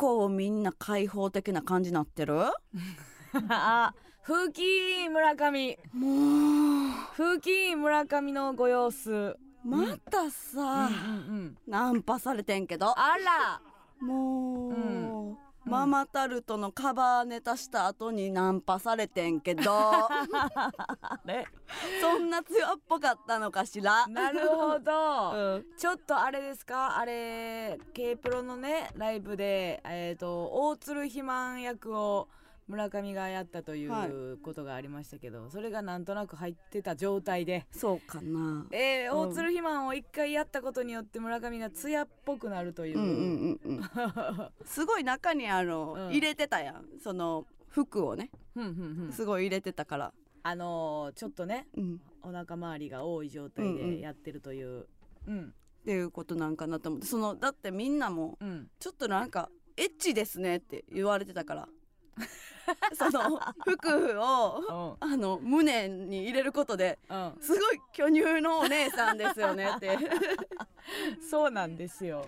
構みんな開放的な感じになってる？あ風紀村上。も風紀村上のご様子。うまたうんさ、うん。ナンパされてんけど。あら。もう、うんママタルトのカバーネタした後にナンパされてんけど。ねそんな強っぽかったのかしら？なるほど、うん。ちょっとあれですか？あれ K プロのねライブでえっ、と大鶴肥満役を村上がやったといはうことがありましたけど、それがなんとなく入ってた状態で、そうかな。えーうん。大鶴肥満を一回やったことによって村上が艶っぽくなるという、うんうんうんうん。すごい中にあの、うん。入れてたやん。その服をね。ふんふんふん。すごい入れてたから、あのーちょっとねうん、お腹周りが多い状態うんうん。でやってるという。うん。っていうことなんかなと思って。そのだってみんなもうん。ちょっとなんかエッチですねって言われてたから その服をうん。あの胸に入れることでうん。すごい巨乳のお姉さんですよねって。そうなんですよ。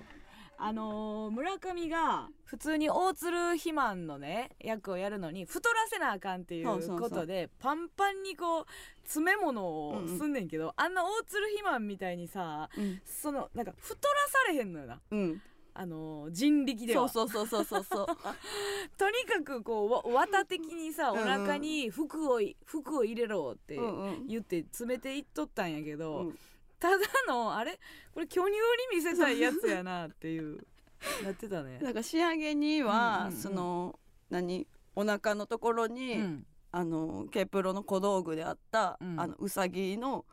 あのー村上が普通に大鶴肥満のね役をやるのに太らせなあかんっていうことでパンパンにこう詰め物をすんねんけど、あんな大鶴肥満みたいにさうん、そのなんか太らされへんのよな。うん、あのー人力では。そうそうそうそうそうそう。とにかくこうわ綿的にさお腹に服をい服を入れろって言って詰めていっとったんやけど、うん。ただのあれ？これ巨乳に見せたいやつやなっていう。なってたね。なんか仕上げには、うんうんうん。その何？お腹のところに、うん。あの K プロの小道具であった、うん。あのうさぎの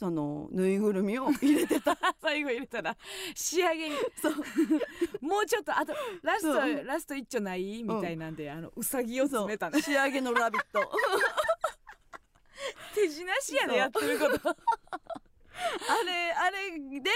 そのぬいぐるみを入れてた。最後入れたら仕上げに。そう。もうちょっとあとラスト、ラスト一丁ないみたいなんで、あのうさぎを詰めたね。仕上げの「ラビット! 手品しやでやってること」あれあれで、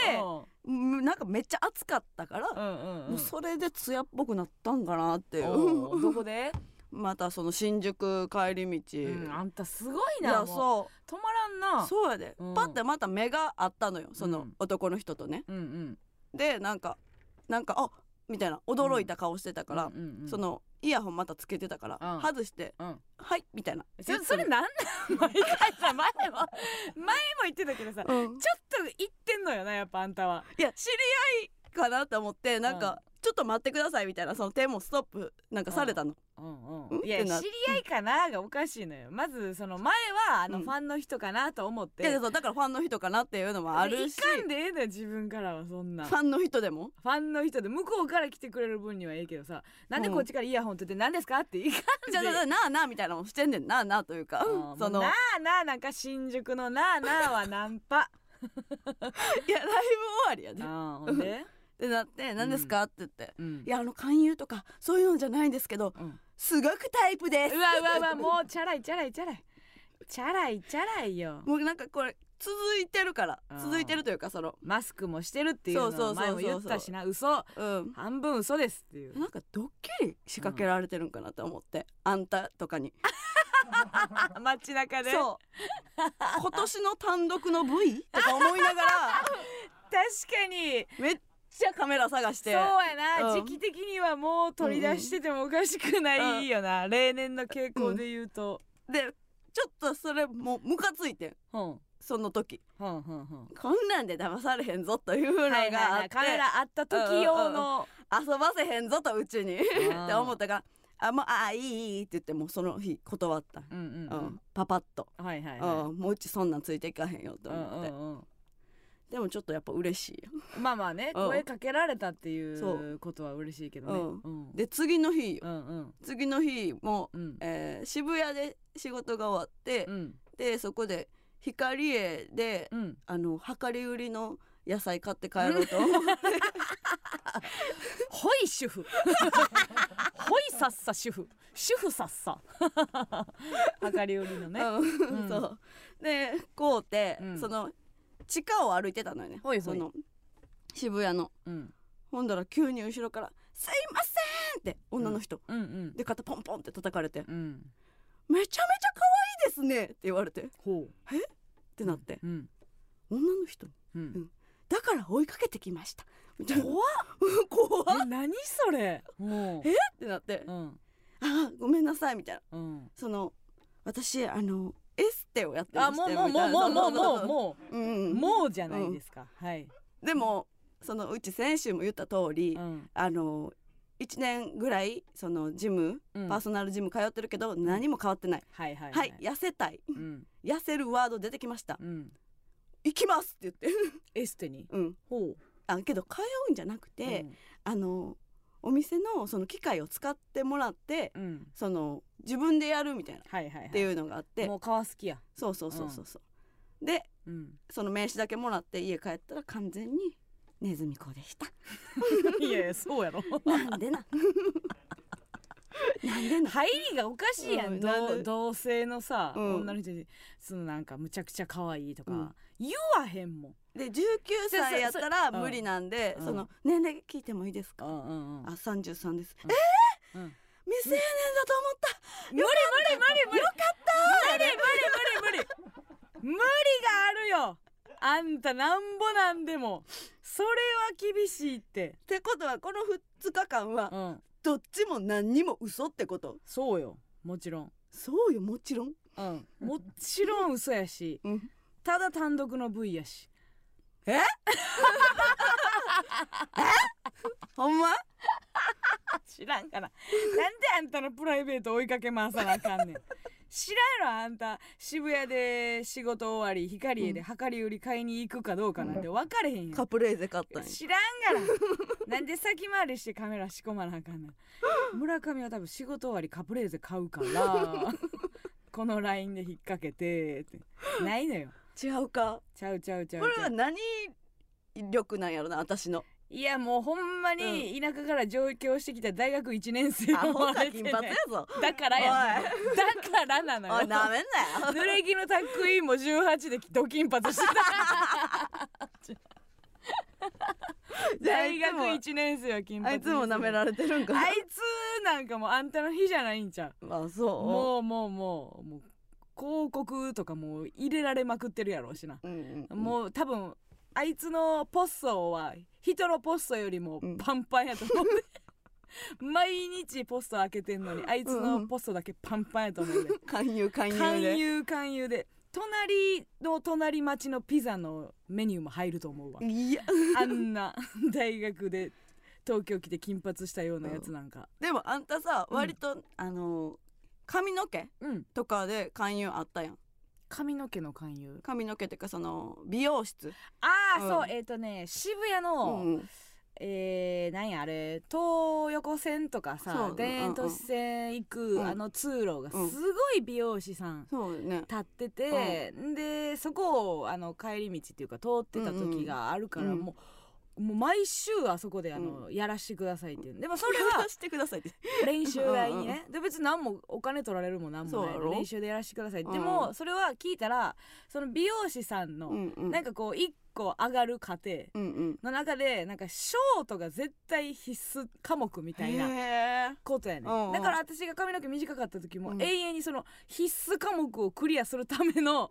うん。なんかめっちゃ熱かったから、うんうんうん。もうそれで艶っぽくなったんかなっていう。どこで、またその新宿帰り道、うん、あんたすごいいなもう。やそ止まらんな。うそうやで、うん。パッてまた目があったのよそのうん。男の人とね、うんうん。でなんかなんかあみたいな驚いた顔してたから、うんうんうんそのイヤホンまたつけてたから、うん。外してうん「はい」みたいな。そそれなんなん？毎回さ前も前も言ってたけどさ、うん。ちょっと言ってんのよなやっぱあんたは。いや知り合いかなと思ってなんか、うんちょっと待ってくださいみたいなその手もストップなんかされたの、うんうんいや知り合いかながおかしいのよ。まずその前はあのうん。ファンの人かなと思って、いやそうだからファンの人かなっていうのもあるし。いかんでええのよ自分からはそんな。ファンの人でも？ファンの人で向こうから来てくれる分にはええけどさなんでこっちからイヤホン取って何ですかっていかんで。じゃあなあなあみたいなのもしてんねんな。あなあというかうん。そのなあなあなんか新宿のなあなあはナンパ。いやライブ終わりやで。あほんで、ってなって「何ですか?」って言って。うん「いやあの勧誘とかそういうのじゃないんですけどうん。すごくタイプです。うわうわうわもうチャラいチャラいチャラい。チャラいチャラいよ。もうなんかこれ続いてるから。続いてるというかその。マスクもしてるっていうのそうそうそうそう。は前も言ったしな。嘘。うん。半分嘘ですっていう。なんかドッキリ仕掛けられてるんかなと思って、あんたとかに。街中で。そう。今年の単独の V とか思いながら。確かに。めっちゃカメラ探して。そうやな、うん。時期的にはもう取り出しててもおかしくないよな、例年の傾向で言うと、でちょっとそれもうムカついてん。うん、うんその時。うんうんこんなんで騙されへんぞというのがあはいはいはってい。カメラあった時用の、遊ばせへんぞとうちに。ーって思ったから「あもうあいいいい」って言ってもうその日断った、うんうんううん。ん、パパッと、はいはいはい。うん。もううちそんなんついていかへんよとうん思って、うんうんでもちょっとやっぱ嬉しいよ。まあまあねうん。声かけられたっていそう。ことは嬉しいけどね。うん。うん。で次の日よ。うんうん。次の日も、うん。えー渋谷で仕事が終わって、うん。でそこで光栄で、うん。あの量り売りの野菜買って帰ろうと思って。ほい主婦。ほいさっさ主婦。主婦さっさ。量り売りのね。うん。うん。そう。でこうて、うん。その地下を歩いてたのよね。ほいほい。その渋谷の。うん。ほんだら急に後ろから「すいません!」って女の人、うんうんで肩ポンポンって叩かれて。うん「めちゃめちゃ可愛いですね!」って言われて。っほてなって、ううん。女の人に。うん。だから追いかけてきました。怖っ。怖っ。え何それ？もえ？ってなって。ううん。あごめんなさいみたいな。うん。その私あのエステをやってまあもうしてもうもうもうもうもううもう、う、うん。もうじゃないですか、はい、でもそのうち先週も言った通り、うん。あの1年ぐらいそのジム、うん。パーソナルジム通ってるけど何も変わってない、はいはいはい、痩せたい。うん。痩せるワード出てきました。うん。行きますって言って。エステに？うん。ほう。あけど通うんじゃなくて、あのお店のその機械を使ってもらってうん、うん、その自分でやるみたいなっはいはいはい。ていうのがあって、もう川好きや。そうそうそうそうそう、でうん。その名刺だけもらって家帰ったら完全にネズミ子でした。いやいやそうやろ。なんでな。なんでな。入りがおかしいやん、同うん同性のさ、うん。女の人にそのなんかむちゃくちゃ可愛いとか、うん。言わへんもんで19歳やったら無理なんでうん。その年齢聞いてもいいですか、うん。うんうんあ33です、うん。えうん。ー、未成年だと思った。無理無理無理無理。よかった無理無理無理無理。無理があるよ。あんたなんぼなんでも。それは厳しいって。ってことはこの2日間はうん。どっちも何にも嘘ってこと？そうよ。もちろん。そうよもちろん。うん。もちろん嘘やし。うん。ただ単独の V やし ほんま？知らんからなんであんたのプライベート追いかけ回さなあかんねん。知らんやろあんた。渋谷で仕事終わり光栄で量り売り買いに行くかどうかなんて分かれへんやん。カプレーゼ買ったんや。知らんがらなんで先回りしてカメラ仕込まなあかんねん。村上は多分仕事終わりカプレーゼ買うから このラインで引っ掛けてって。ないのよ違うか。ちゃうちゃうちゃう。これは何力なんやろな私の。いやもうほんまに田舎から上京してきた大学1年生アホ思われてね。か金髪やぞ。だからやだからなのよ。おいなめんなよ。濡れ着のタックインも18でド金髪してた。大学1年生は金髪あいつも舐められてるんかあいつなんかもうあんたの日じゃないんちゃあう。そもうもうもうもう広告とかもう入れられまくってるやろうしな、う、うんうん、もう多分あいつのポッソは人のポストよりもうん。パンパンやと思う、毎日ポスト開けてんのにあいつのポストだけパンパンやと思うで、勧誘勧誘で。勧誘勧誘で。隣の隣町のピザのメニューも入ると思うわ。いや。あんな大学で東京来て金髪したようなやつなんか。でもあんたさうん。割と、あの髪の毛うん。とかで勧誘あったやん。髪の毛の勧誘？髪の毛っていうかその美容室。ああ、うん。そう。えっ、とね渋谷うの、んうん。えー、なんやあれ？東横線とかそさう田園都市線行く、うん。あの通路がすうんごい美容師さんそうね。立ってて、でそこをあの帰り道っていうか通ってた時があるから、うん。もうもう毎週あそこであの、やらしてくださいっていう。でもそれはしてくださいって。練習代にね。で別に何もお金取られるも何もない練習でやらせてください、うん。でもそれは聞いたらその美容師さんの、うんうん。なんかこう一個上がる過程。の中でなんかショートが絶対必須科目みたいなことやねうんうん。だから私が髪の毛短かった時もうん。永遠にその必須科目をクリアするための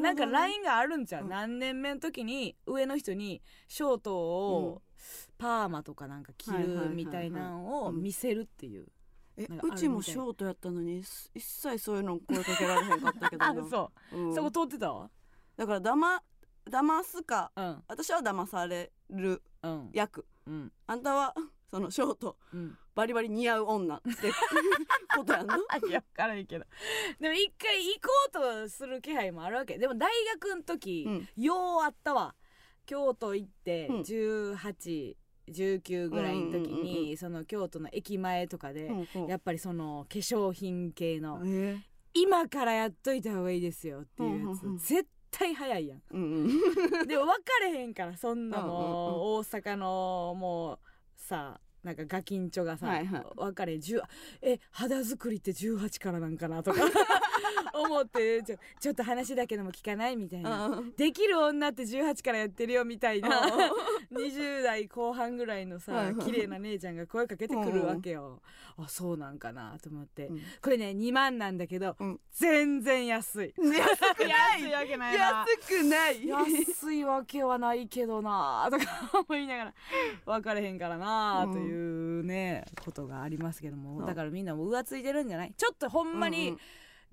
なんかラインがあるんちゃううん。何年目の時に上の人にショートをパーマとかなんか切はいはいはいはいるみたい。なのを見せるっていう。えうちもショートやったのにす一切そういうの声かけられへんかったけど そう。うん。そこ通ってたわ。だからだま騙すかうん。私は騙される。うん。役。うん。あんたは そのショートうん。バリバリ似合う女って ことやんないや分からんけど。でも一回行こうとする気配もあるわけ。でも大学の時、うん。ようあったわ。京都行ってうん。1819ぐらいの時にその京都の駅前とかで、やっぱりその化粧品系の、え今からやっといた方がいいですよっていうやつ、絶対早いやん。ーうんうん。でも分かれへんからそんなもう大阪のもうさなんかガキンチョがさ、はいはい。分かれ10え肌作りって18からなんかなとか 思ってちょちょっと話だけでも聞かないみたいな、うん。できる女って18からやってるよみたいな。うん。20代後半ぐらいのさはいはい。綺麗な姉ちゃんが声かけてくるわけよ、あそうなんかなと思って、うん。これね2万なんだけど、うん。全然安い。安くない安いわけないな。安くない。安いわけはないけどなとか思いながら。分かれへんからなというね、ことがありますけどもうん。だからみんなもう浮ついてるんじゃない？ちょっとほんまに、うんうん。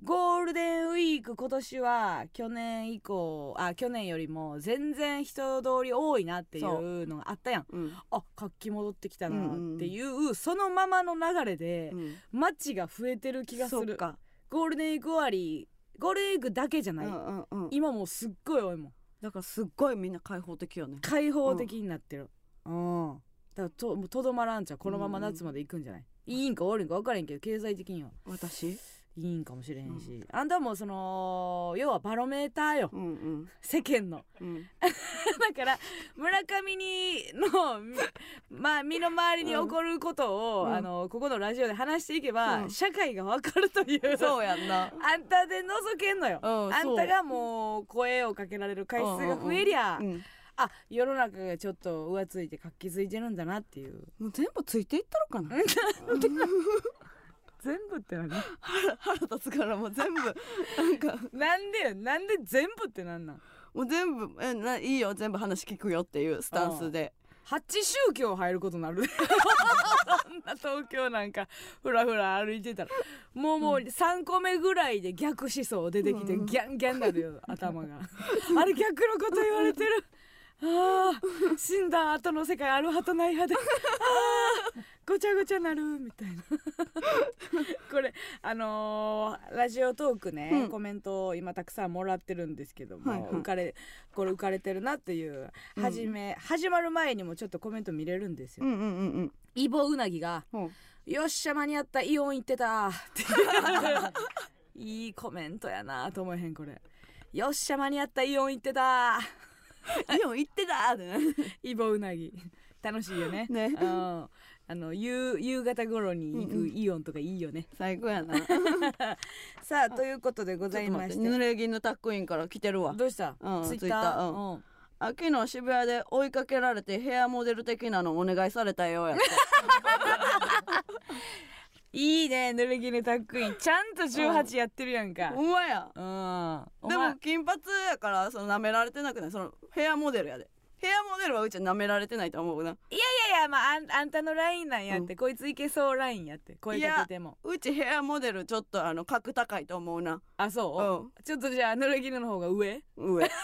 ゴールデンウィーク今年は去年以降あ去年よりも全然人通り多いなっていうのがあったやん。うん。あ活気戻ってきたなっていう、そのままの流れでうん。街が増えてる気がする。か。ゴールデンウィーク終わりゴールデンウィークだけじゃない、うんうんうん。今もうすっごい多いもん。だからすっごいみんな開放的よね。開放的になってる。うん、だともうとどまらんちゃうこのまま夏まで行くんじゃない、いいんか悪いんか分からへんけど経済的には。私？いいんかもしれへんし、あんたもその要はバロメーターよ。うんうん。世間の。うん。だから村上にのみまあ身の回りに起こることを、うん。あのここのラジオで話していけば、うん。社会がわかるという。そうやんな。あんたで覗けんのよ、うんあんたがもう声をかけられる回数が増えりゃ、うんあ世の中がちょっと浮ついて活気づいてるんだなっていう。もう全部ついていったのかな？全部って何？腹腹立つからもう全部。なんか。なんでよ？なんで全部ってなんなん？もう全部えないいよ。全部話聞くよっていうスタンスで。八宗教入ることになる。そんな東京なんかふらふら歩いてたら。もうもう3個目ぐらいで逆思想出てきてうん。ギャンギャンなるよ頭が。あれ逆のこと言われてるあー死んだ後の世界ある派とない派で。あーごちゃごちゃなるみたいな。これあのーラジオトークね、うん。コメントを今たくさんもらってるんですけども、はいはい。浮かれこれ浮かれてるなっていううん。始め、始まる前にもちょっとコメント見れるんですよ。うんうんうんうん。イボウナギがほう「よっしゃ間に合ったイオン行ってた」って。いいコメントやなと思えへんこれ。よっしゃ間に合ったイオン行ってたイオン行ってた。ってねイボウナギ。楽しいよね。ね。うん。あの夕夕方頃に行くイオンとかいいよね。最高やな。さあということでございまして。濡れ衣タックインから来てるわ。どうした、うんツイッター？ツイッター。うん。あ昨日渋谷で追いかけられてヘアモデル的なのお願いされたよやって いいね濡れ衣タックインちゃんと18やってるやんか。ほんまや。うん。おで前。も金髪やからその舐められてなくない？そのヘアモデルやで。ヘアモデルはうちは舐められてないと思うな。いやいやまああんあんたのラインなんやって、うん。こいついけそうラインやって。声かけても。うちヘアモデルちょっとあの格高いと思うな。あそう、ちょっとじゃあ濡れ衣の方が上？上。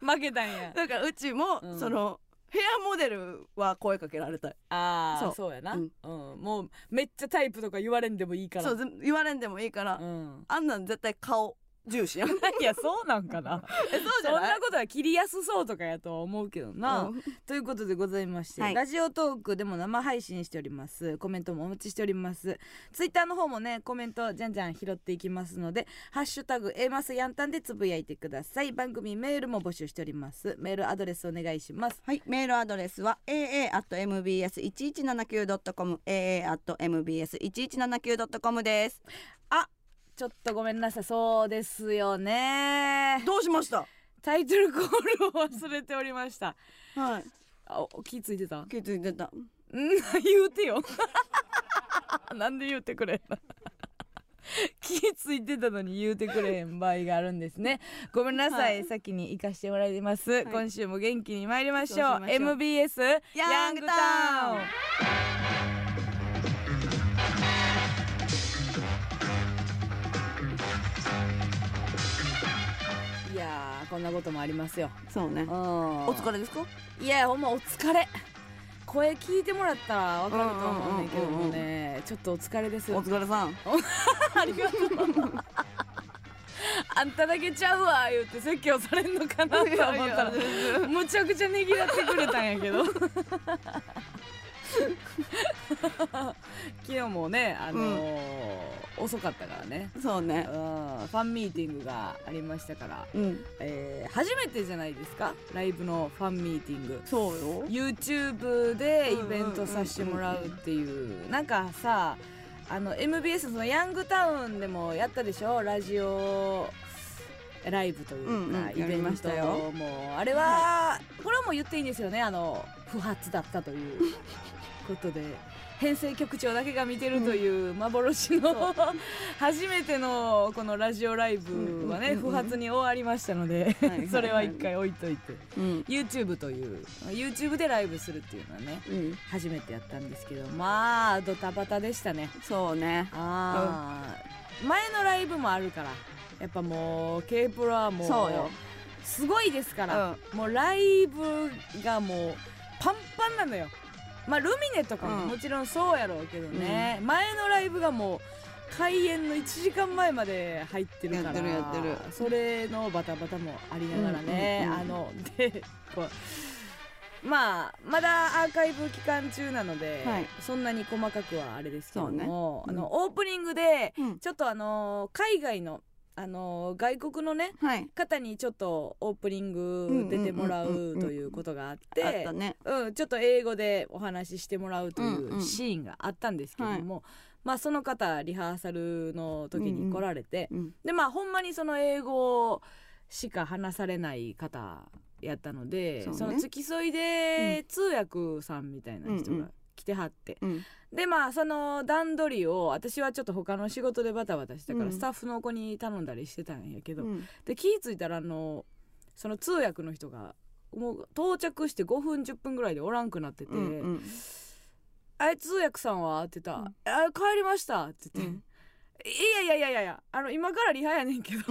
負けたんや。だからうちも、うん。そのヘアモデルは声かけられたい。ああそう。そうやな、ううん。んもうめっちゃタイプとか言われんでもいいから。そうぜ言われんでもいいから、うん、あんなん絶対顔重視やん。いやそうなんかな。えそうじゃない？そんなことは切りやすそうとかやとは思うけどな、うん。ということでございまして、はい。ラジオトークでも生配信しております。コメントもお待ちしております。ツイッターの方もねコメントじゃんじゃん拾っていきますので「ハッシュタグ A マスヤンタン」でつぶやいてください。番組メールも募集しております。メールアドレスお願いします。はい、メールアドレスは aa.mbs1179.com aa.mbs1179.com ですちょっとごめんなさい。そうですよね。どうしました？タイトルコールを忘れておりました。はい。あお気ついてた？気づいてた。ん言うてよ。なんで言うてくれんの？気ついてたのに言うてくれへん場合があるんですね。ごめんなさい、はい。先に行かしてもらいます、今週も元気に参りましょう。しましょう。MBS ヤングタウンこんなこともありますよ。そうね。おお疲れですか？いやほんまお疲れ。声聞いてもらったらわかると思うねんだけどもねちょっとお疲れです。お疲れさん。ありがとう。あんただけちゃうわ言って説教されんのかなと思ったらむちゃくちゃねぎらってくれたんやけど 昨日もねあのー遅かったからね。そうね。うん。ファンミーティングがありましたから、うん。えー初めてじゃないですか？ライブのファンミーティング。そうよ。YouTube でイベントさせてもらうっていう。なんかさあの MBS そのヤングタウンでもやったでしょ？ラジオライブというか、うんうんイベントしたよ。もあれは、これはもう言っていいんですよね。あの不発だったということで編成局長だけが見てるという幻の、初めてのこのラジオライブはね、不発に終わりましたので、それは一回置いといて。うん。YouTube という YouTube でライブするっていうのはねうん。初めてやったんですけどまあドタバタでしたね。そうね。ああ、前のライブもあるからやっぱもう K プロはもうそうよ。すごいですから、もうライブがもうパンパンなのよまあルミネとかもうん。もちろんそうやろうけどね、前のライブがもう開演の1時間前まで入ってるからやってるやってる。それのバタバタもありながらね、うんうんうんあのでこうまあまだアーカイブ期間中なので、はい。そんなに細かくはあれですけども、そうね。あのオープニングでうん。ちょっとあの海外のあの外国のねはい。方にちょっとオープニング出てもらうんうんうん。うんうということがあってちょっと英語でお話ししてもらうといんううん。シーンがあったんですけども、まあその方リハーサルの時に来られて、うんでまあほんまにその英語しか話されない方やったのでそ,、ね。の付き添いで通訳さんみたいな人がうんうん来てはって、うんでまあその段取りを私はちょっと他の仕事でバタバタしたから、うん。スタッフの子に頼んだりしてたんやけど、うん。で気ぃ付いたらあのその通訳の人がもう到着して5分10分ぐらいでおらんくなってて「うんうんあれ通訳さんは?」って言ったうんら「あ帰りました」って言って「うんいやいやいやいやいやあの今からリハやねんけど」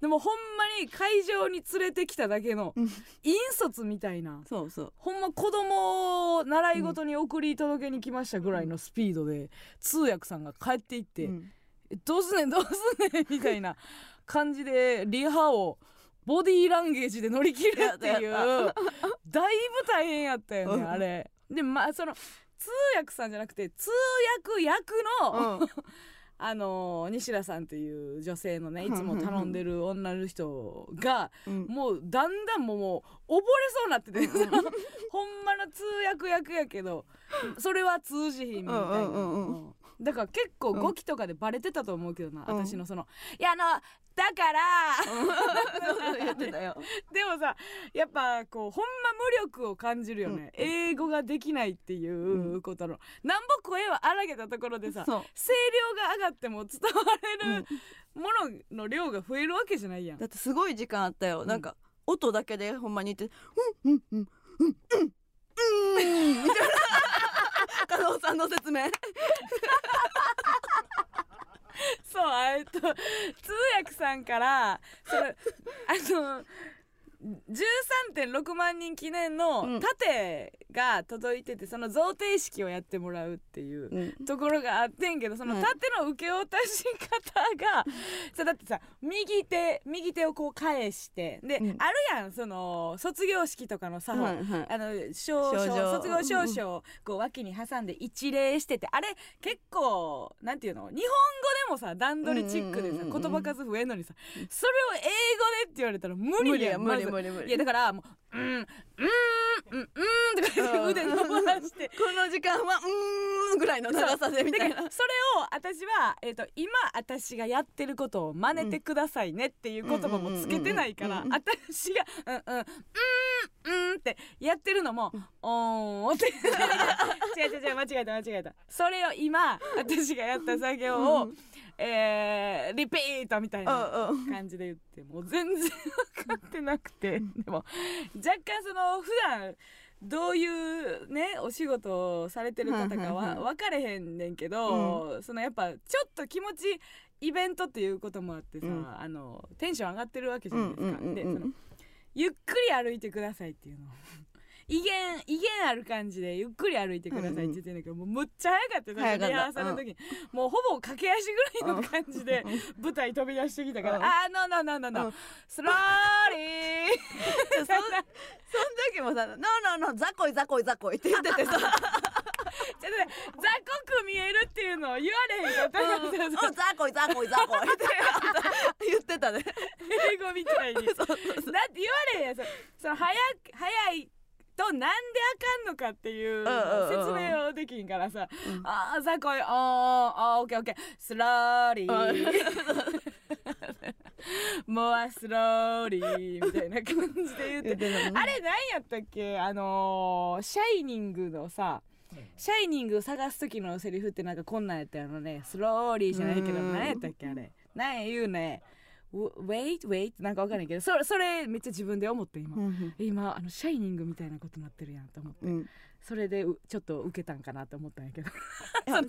でもほんまに会場に連れてきただけのうん。引率みたいな。そうそう。ほんま子供を習い事に送り届けに来ましたぐらいのスピードで通訳さんが帰っていって、うん。えどうすんねんどうすんねんみたいな感じでリハをボディーランゲージで乗り切るっていう だいぶ大変やったよねうん。あれ。でまあその通訳さんじゃなくて通訳役の、うんあの西田さんっていう女性のねいつも頼んでる女の人がうん。もうだんだんもうもう溺れそうになってて ほんまの通訳役やけどそれは通じひんみたいな、うんうんうん。うん。だから結構語気とかでバレてたと思うけどな、うん。私のその「いやあのだから。そう言ってたよ。でもさやっぱこうほんま無力を感じるよね、英語ができないっていうことの、なんぼ声は荒げたところでさ声量が上がっても伝われるものの量が増えるわけじゃないやん。だってすごい時間あったよ、ん。なんか音だけでほんまに言って「うんうんうんうんうんうん」みたいな加納さんの説明そうえっと通訳さんからそれあの13.6万人記念のうん。盾が届いててその贈呈式をやってもらうっていううん。ところがあってんけどそのはい盾の受け渡し方が、さだってさ右手右手をこう返してで、うん。あるやんその卒業式とかのさ、あの証書賞状卒業証書をこう脇に挟んで一礼しててあれ結構なんていうの日本語でもさ段取りチックでさ言葉数増えんのにさそれを英語でって言われたら無理やん無理まず無理無理いやだからもう「うんうんうんうん」とか言って腕伸ばして この時間は「うーん」ぐらいの長さでみたいな。それを私は、えー、と今私がやってることを真似てくださいねっていう言葉もつけてないからうんうんうんうん私が「うんうんうんうん」ってやってるのも「おーん」って。違う違う違う間違えた間違えた。それを今私がやった作業を、うんえーリピートみたいなうんうん。感じで言ってもう全然分かってなくて。でも若干その普段どういうねお仕事をされてる方かは分かれへんねんけど、そのやっぱちょっと気持ちイベントっていうこともあってさ、うん。あのテンション上がってるわけじゃうなんいですか。うんうんでそのゆっくり歩いてくださいっていうの威厳威厳ある感じでゆっくり歩いてくださいって言ってんだけど、もうむっちゃ早かった。よリハーサルの時に、もうほぼ駆け足ぐらいの感じで舞台飛び出してきたから「うん。あーノーノーノーノーノーうん。スローリー」そその時もさ「ノーノーノーザコイザコイザコイ」って言っててさ。ね雑魚く見えるっていうのを言われへんかったうん。うんザコイザコイザコイって。言ってたね。英語みたいに。だって言われへんやん。そその早く早いとなんであかんのかっていう説明をできんからさ、うん。ああ雑魚いあーあーオッケーオッケー。スローリー。もうスローリーみたいな感じで言って。あれ何やったっけ？あのーシャイニングのさ。シャイニング探す時のセリフってなんかこんなんやったのね。スローリーじゃないけどうん。何やったっけあれ。何や言うね。ウ wait wait なんかわかんないけどそれそれめっちゃ自分で思って今、うん今あのシャイニングみたいなことになってるやんと思って。うん。それでうちょっと受けたんかなと思ったんやけど。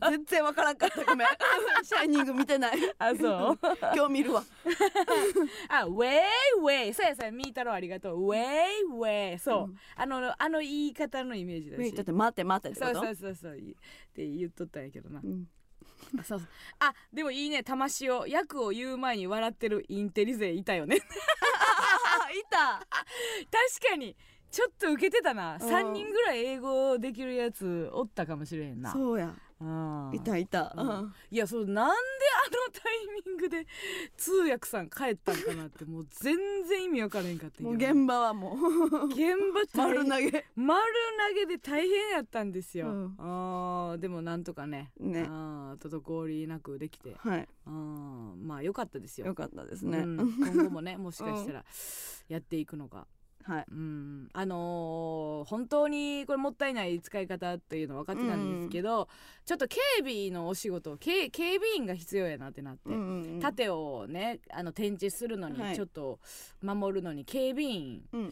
全然わからんかった。ごめん。シャイニング見てない。あそう。今日見るわ。あウェイウェイそうやそうやミータローありがとう。ウェイウェイそう、うん。あのあの言い方のイメージだし。だって待って待ってってそうそうそうそう。いって言っとったんやけどな。うん。あ そうそう。あでもいいね。魂を役を言う前に笑ってるインテリ勢いたよね。あ いた。確かに。ちょっと受けてたな。うん3人ぐらい英語できるやつおったかもしれへんな。そうや。うんいたいた。うん。うん。いやそうなんであのタイミングで通訳さん帰ったんかなってもう全然意味わからへんかったんもう現場はもう。現場大丸投げ。丸投げで大変やったんですよ、うん。あーでもなんとかねね。あー滞りなくできて。はい。あーまあ良かったですよ。よかったですね。うん。今後もねもしかしたらやっていくのか、はい。うん、あのー本当にこれもったいない使い方っていうの分かってたんですけど、ちょっと警備のお仕事警警備員が必要やなってなって、うんうんうん。盾をねあの展示するのはい。にちょっと守るのに警備員うんうん。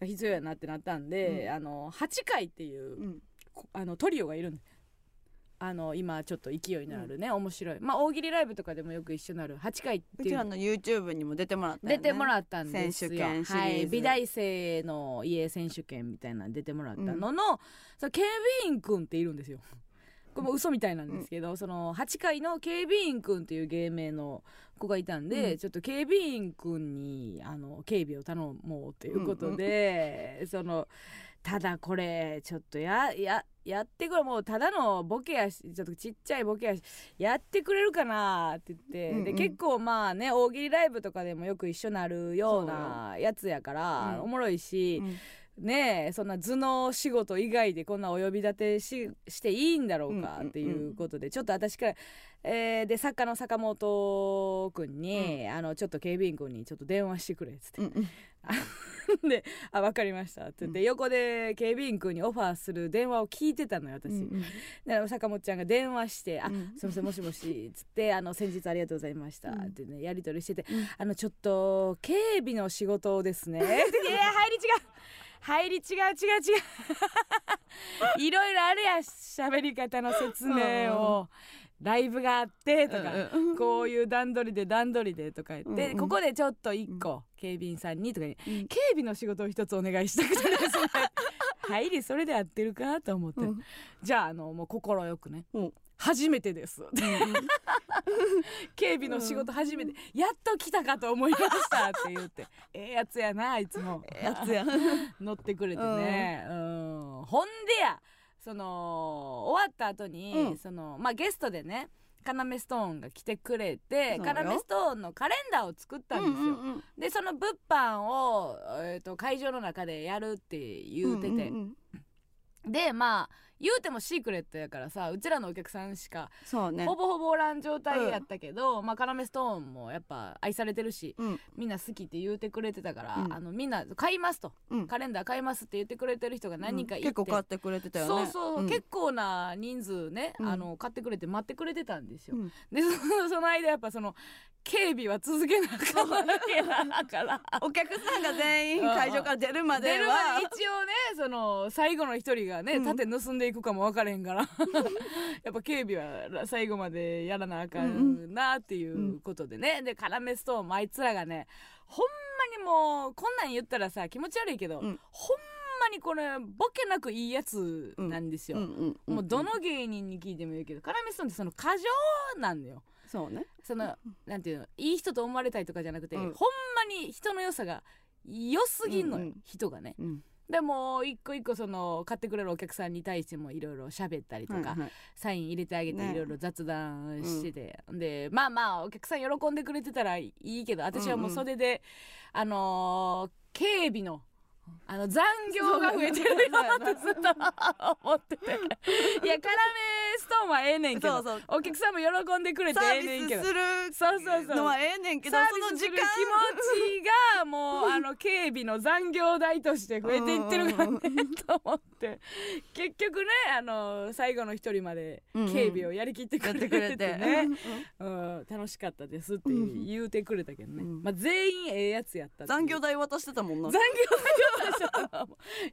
が必要やなってなったんで、うん。あの8階っていううん。こあのトリオがいるんあの今ちょっと勢いのあるね、面白い。まあ大喜利ライブとかでもよく一緒になる。8回っていう。うちらの YouTube にも出てもらったよね。出てもらったんですよ選手権はい、美大生の家選手権みたいなの出てもらったのの、その警備員くんっているんですよ。これも嘘みたいなんですけど、その8階の警備員くんっていう芸名の子がいたんで、うん。ちょっと警備員くんにあの警備を頼もうということで、そのただこれちょっとやややってくれもうただのボケやしちょっとちっちゃいボケやしやってくれるかなって言って、うんうん。で結構まあね大喜利ライブとかでもよく一緒なるようなやつやからうん。おもろいし、うん。ねえそんな頭脳仕事以外でこんなお呼び立てししていいんだろうかうんうんうんっていうことで、ちょっと私から、えーで作家の坂本君に、あのちょっと警備員君にちょっと電話してくれっつって。うんうん。で「あ分かりました」って言って、うん。横で警備員君にオファーする電話を聞いてたのよ私。うんで坂本ちゃんが電話して「あうん。すいませんもしもし」っつってあの「先日ありがとうございました」うん。ってねやり取りしててうん「あのちょっと警備の仕事をですね」いや入り違う。入り違う違う違う。いろいろあるやん喋り方の説明をライブがあってとか。うんこういう段取りで段取りでとか言って、うんうん。ここでちょっと一個、警備員さんにとかにうん。警備の仕事を一つお願いしたくてですね入りそれで合ってるかと思って、うん。じゃああのもう心よくね、うん。初めてです。警備の仕事初めて、やっと来たかと思いましたって言って。ええやつやないつも。ええやつや。乗ってくれてね、うん。ほんでやその終わった後に、うん。そのまあゲストでねカナメストーンが来てくれてカナメストーンのカレンダーを作ったんですよ、うんうんうん。でその物販を、えー、と会場の中でやるって言うてて、んんん。でまあ言うてもシークレットやからさうちらのお客さんしかそうね。ほぼほぼおらん状態やったけど、まあカナメストーンもやっぱ愛されてるしうん。みんな好きって言うてくれてたから、うん。あのみんな買いますと。うん。カレンダー買いますって言ってくれてる人が何人かいて、結構買ってくれてたよね。そうそう、ん。結構な人数ね、うん。あの買ってくれて待ってくれてたんですよ、うん。でその間やっぱその警備は続けなあかんわけだから。お客さんが全員会場から出るまで出るまはで一応ねその最後の一人がねうん。盾盗んでいくかも分からへんから。やっぱ警備は最後までやらなあかんなっていうことでね、でカラメストーンもあいつらがねほんまにもうこんなん言ったらさ気持ち悪いけど、うん。ほんまにこれボケなくいいやつなんですよ、もうどの芸人に聞いてもいいけどカラメストーンってその過剰なんだよそうね。そのなんていうのいい人と思われたいとかじゃなくて、うん。ほんまに人の良さが良すぎんのよ、うんうん。人がね。うん。でも一個一個その買ってくれるお客さんに対してもいろいろ喋ったりとか、はいはい。サイン入れてあげてね。いろいろ雑談してて、でまあまあお客さん喜んでくれてたらいいけど私はもう袖で、あのー警備のあの残業が増えてるなってずっと思ってて。いやカラメストーンはええねんけど。そうそう。お客さんも喜んでくれてサーええねんけど。ビスするそうそうそう。のはええねんけどサーその時間気持ちがもうあの警備の残業代として増えていってるからねと思って。結局ねあの最後の一人まで警備をやりきってくれててくれて。ね、うん、楽しかったですって言うてくれたけどね、うん。まあ、全員ええやつやった残業代渡してたもんな。残業代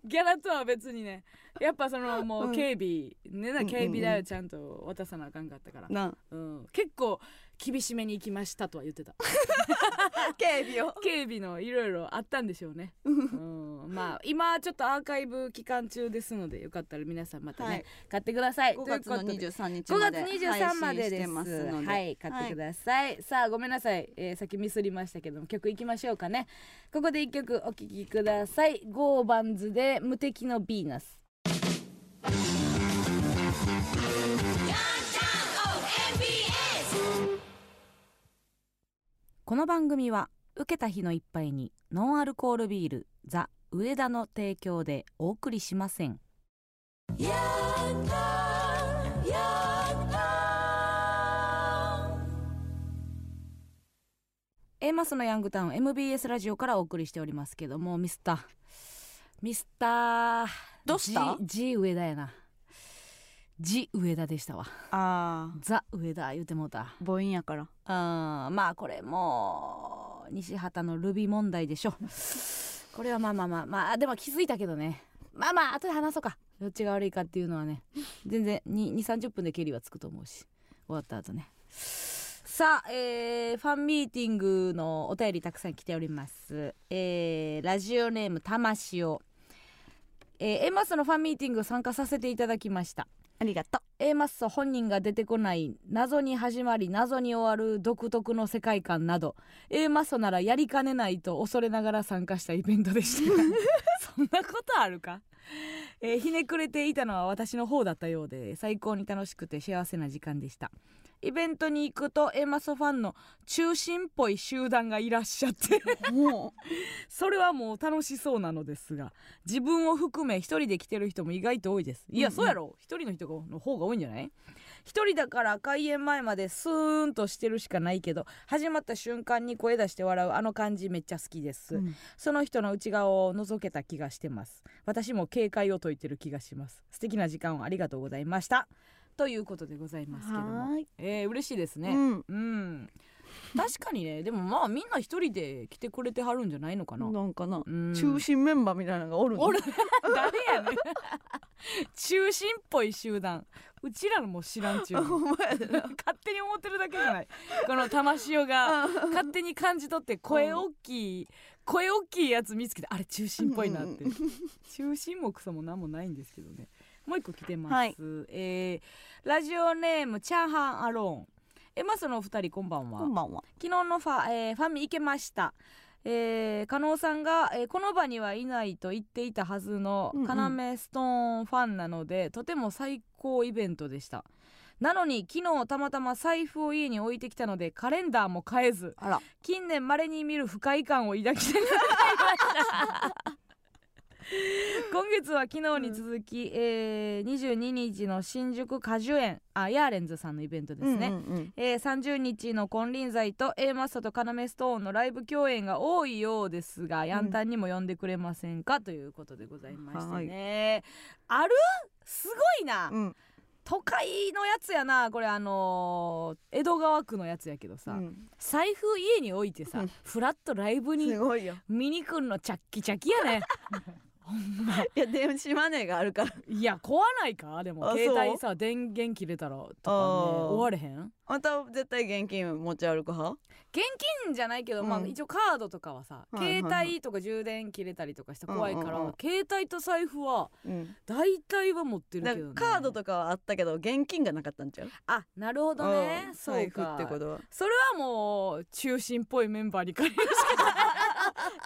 ギャラとは別にね。やっぱそのもううん。警備ねなうん警備代をちゃんと渡さなあかんかったから、なうん、結構厳しめに行きましたとは言ってた。警備を。警備のいろいろあったんでしょうね、うん、まあ今ちょっとアーカイブ期間中ですのでよかったら皆さんまたね、はい。買ってください。5月のということで23日5ま月で23までで。すはい買ってください、さあごめんなさい、えー、さっきミスりましたけども曲いきましょうかね。ここで一曲お聴きください。ゴーバンズで無敵のヴィーナスこの番組は受けた日の一杯にノンアルコールビールザ上田の提供でお送りしません。A マスのヤングタウン MBS ラジオからお送りしておりますけどもミスターミスターどうした？G, G 上田やな G 上田でしたわ。ああザ上田言うてもうた。母音やから。うん。まあこれもう西畑のルビ問題でしょ。これはまあまあまあ。まあでも気づいたけどね。まあまあ後で話そうか。どっちが悪いかっていうのはね。全然2 3 0分でケリはつくと思うし。終わった後ね。さあ、えーファンミーティングのお便りたくさん来ております、えーラジオネームたましお。えー、エマスのファンミーティング参加させていただきましたありがと A マッソ本人が出てこない謎に始まり謎に終わる独特の世界観など。A マッソならやりかねないと恐れながら参加したイベントでした。そんなことあるか、えーひねくれていたのは私の方だったようで最高に楽しくて幸せな時間でしたイベントに行くと A マッソファンの中心っぽい集団がいらっしゃって。それはもう楽しそうなのですが自分を含め一人で来てる人も意外と多いです。いや、そうやろ。一人の人の方が多いんじゃない？一人だから開演前までスーンとしてるしかないけど始まった瞬間に声出して笑うあの感じめっちゃ好きです、う、うん。その人の内側を覗けた気がしてます。私も警戒を解いてる気がします。素敵な時間をありがとうございましたということでございますけども。えー、嬉しいですね、うん。うん。確かにね。でもまあみんな一人で来てくれてはるんじゃないのかな、なんかな、うん。中心メンバーみたいなのがおるの。おる。誰やねん。中心っぽい集団。うちらのも知らんちゅう勝手に思ってるだけじゃない。この玉潮が勝手に感じ取って声大きい声大きいやつ見つけてあれ中心っぽいなって。中心もクソもなんもないんですけどねもう一個来てます、はい。えーラジオネームチャーハンアローン。えまそのお二人こんばんは。こんばんは。昨日のファ,、えーファミ行けました。えー、加納さんが、えーこの場にはいないと言っていたはずのうんうん。要ストーンファンなので、とても最高イベントでした。なのに昨日たまたま財布を家に置いてきたのでカレンダーも変えず近年まれに見る不快感を抱きしめていました 今月は昨日に続き、えー、22日の新宿果樹園あヤーレンズさんのイベントですね、うんうんうん。えー30日の金輪際と A マッソとカナメストーンのライブ共演が多いようですが、ヤンタンにも呼んでくれませんか？ということでございましてね、ある？すごいな、うん。都会のやつやな。これあのー江戸川区のやつやけどさ、うん。財布家に置いてさ、うん。フラットライブに見に来んのチャッキチャキやねほんまいや電子マネーがあるから。いや壊ないか？でもあ携帯さ電源切れたらとかね終われへん？あんた絶対現金持ち歩く派？現金じゃないけど、まあうん一応カードとかはさ、はいはいはい。携帯とか充電切れたりとかして怖いから、うんうんうん。携帯と財布はうん。大体は持ってるだけど、ね、カードとかはあったけど現金がなかったんちゃう？あなるほどね、うん。そう財布かってことは。それはもう中心っぽいメンバーに借りるしか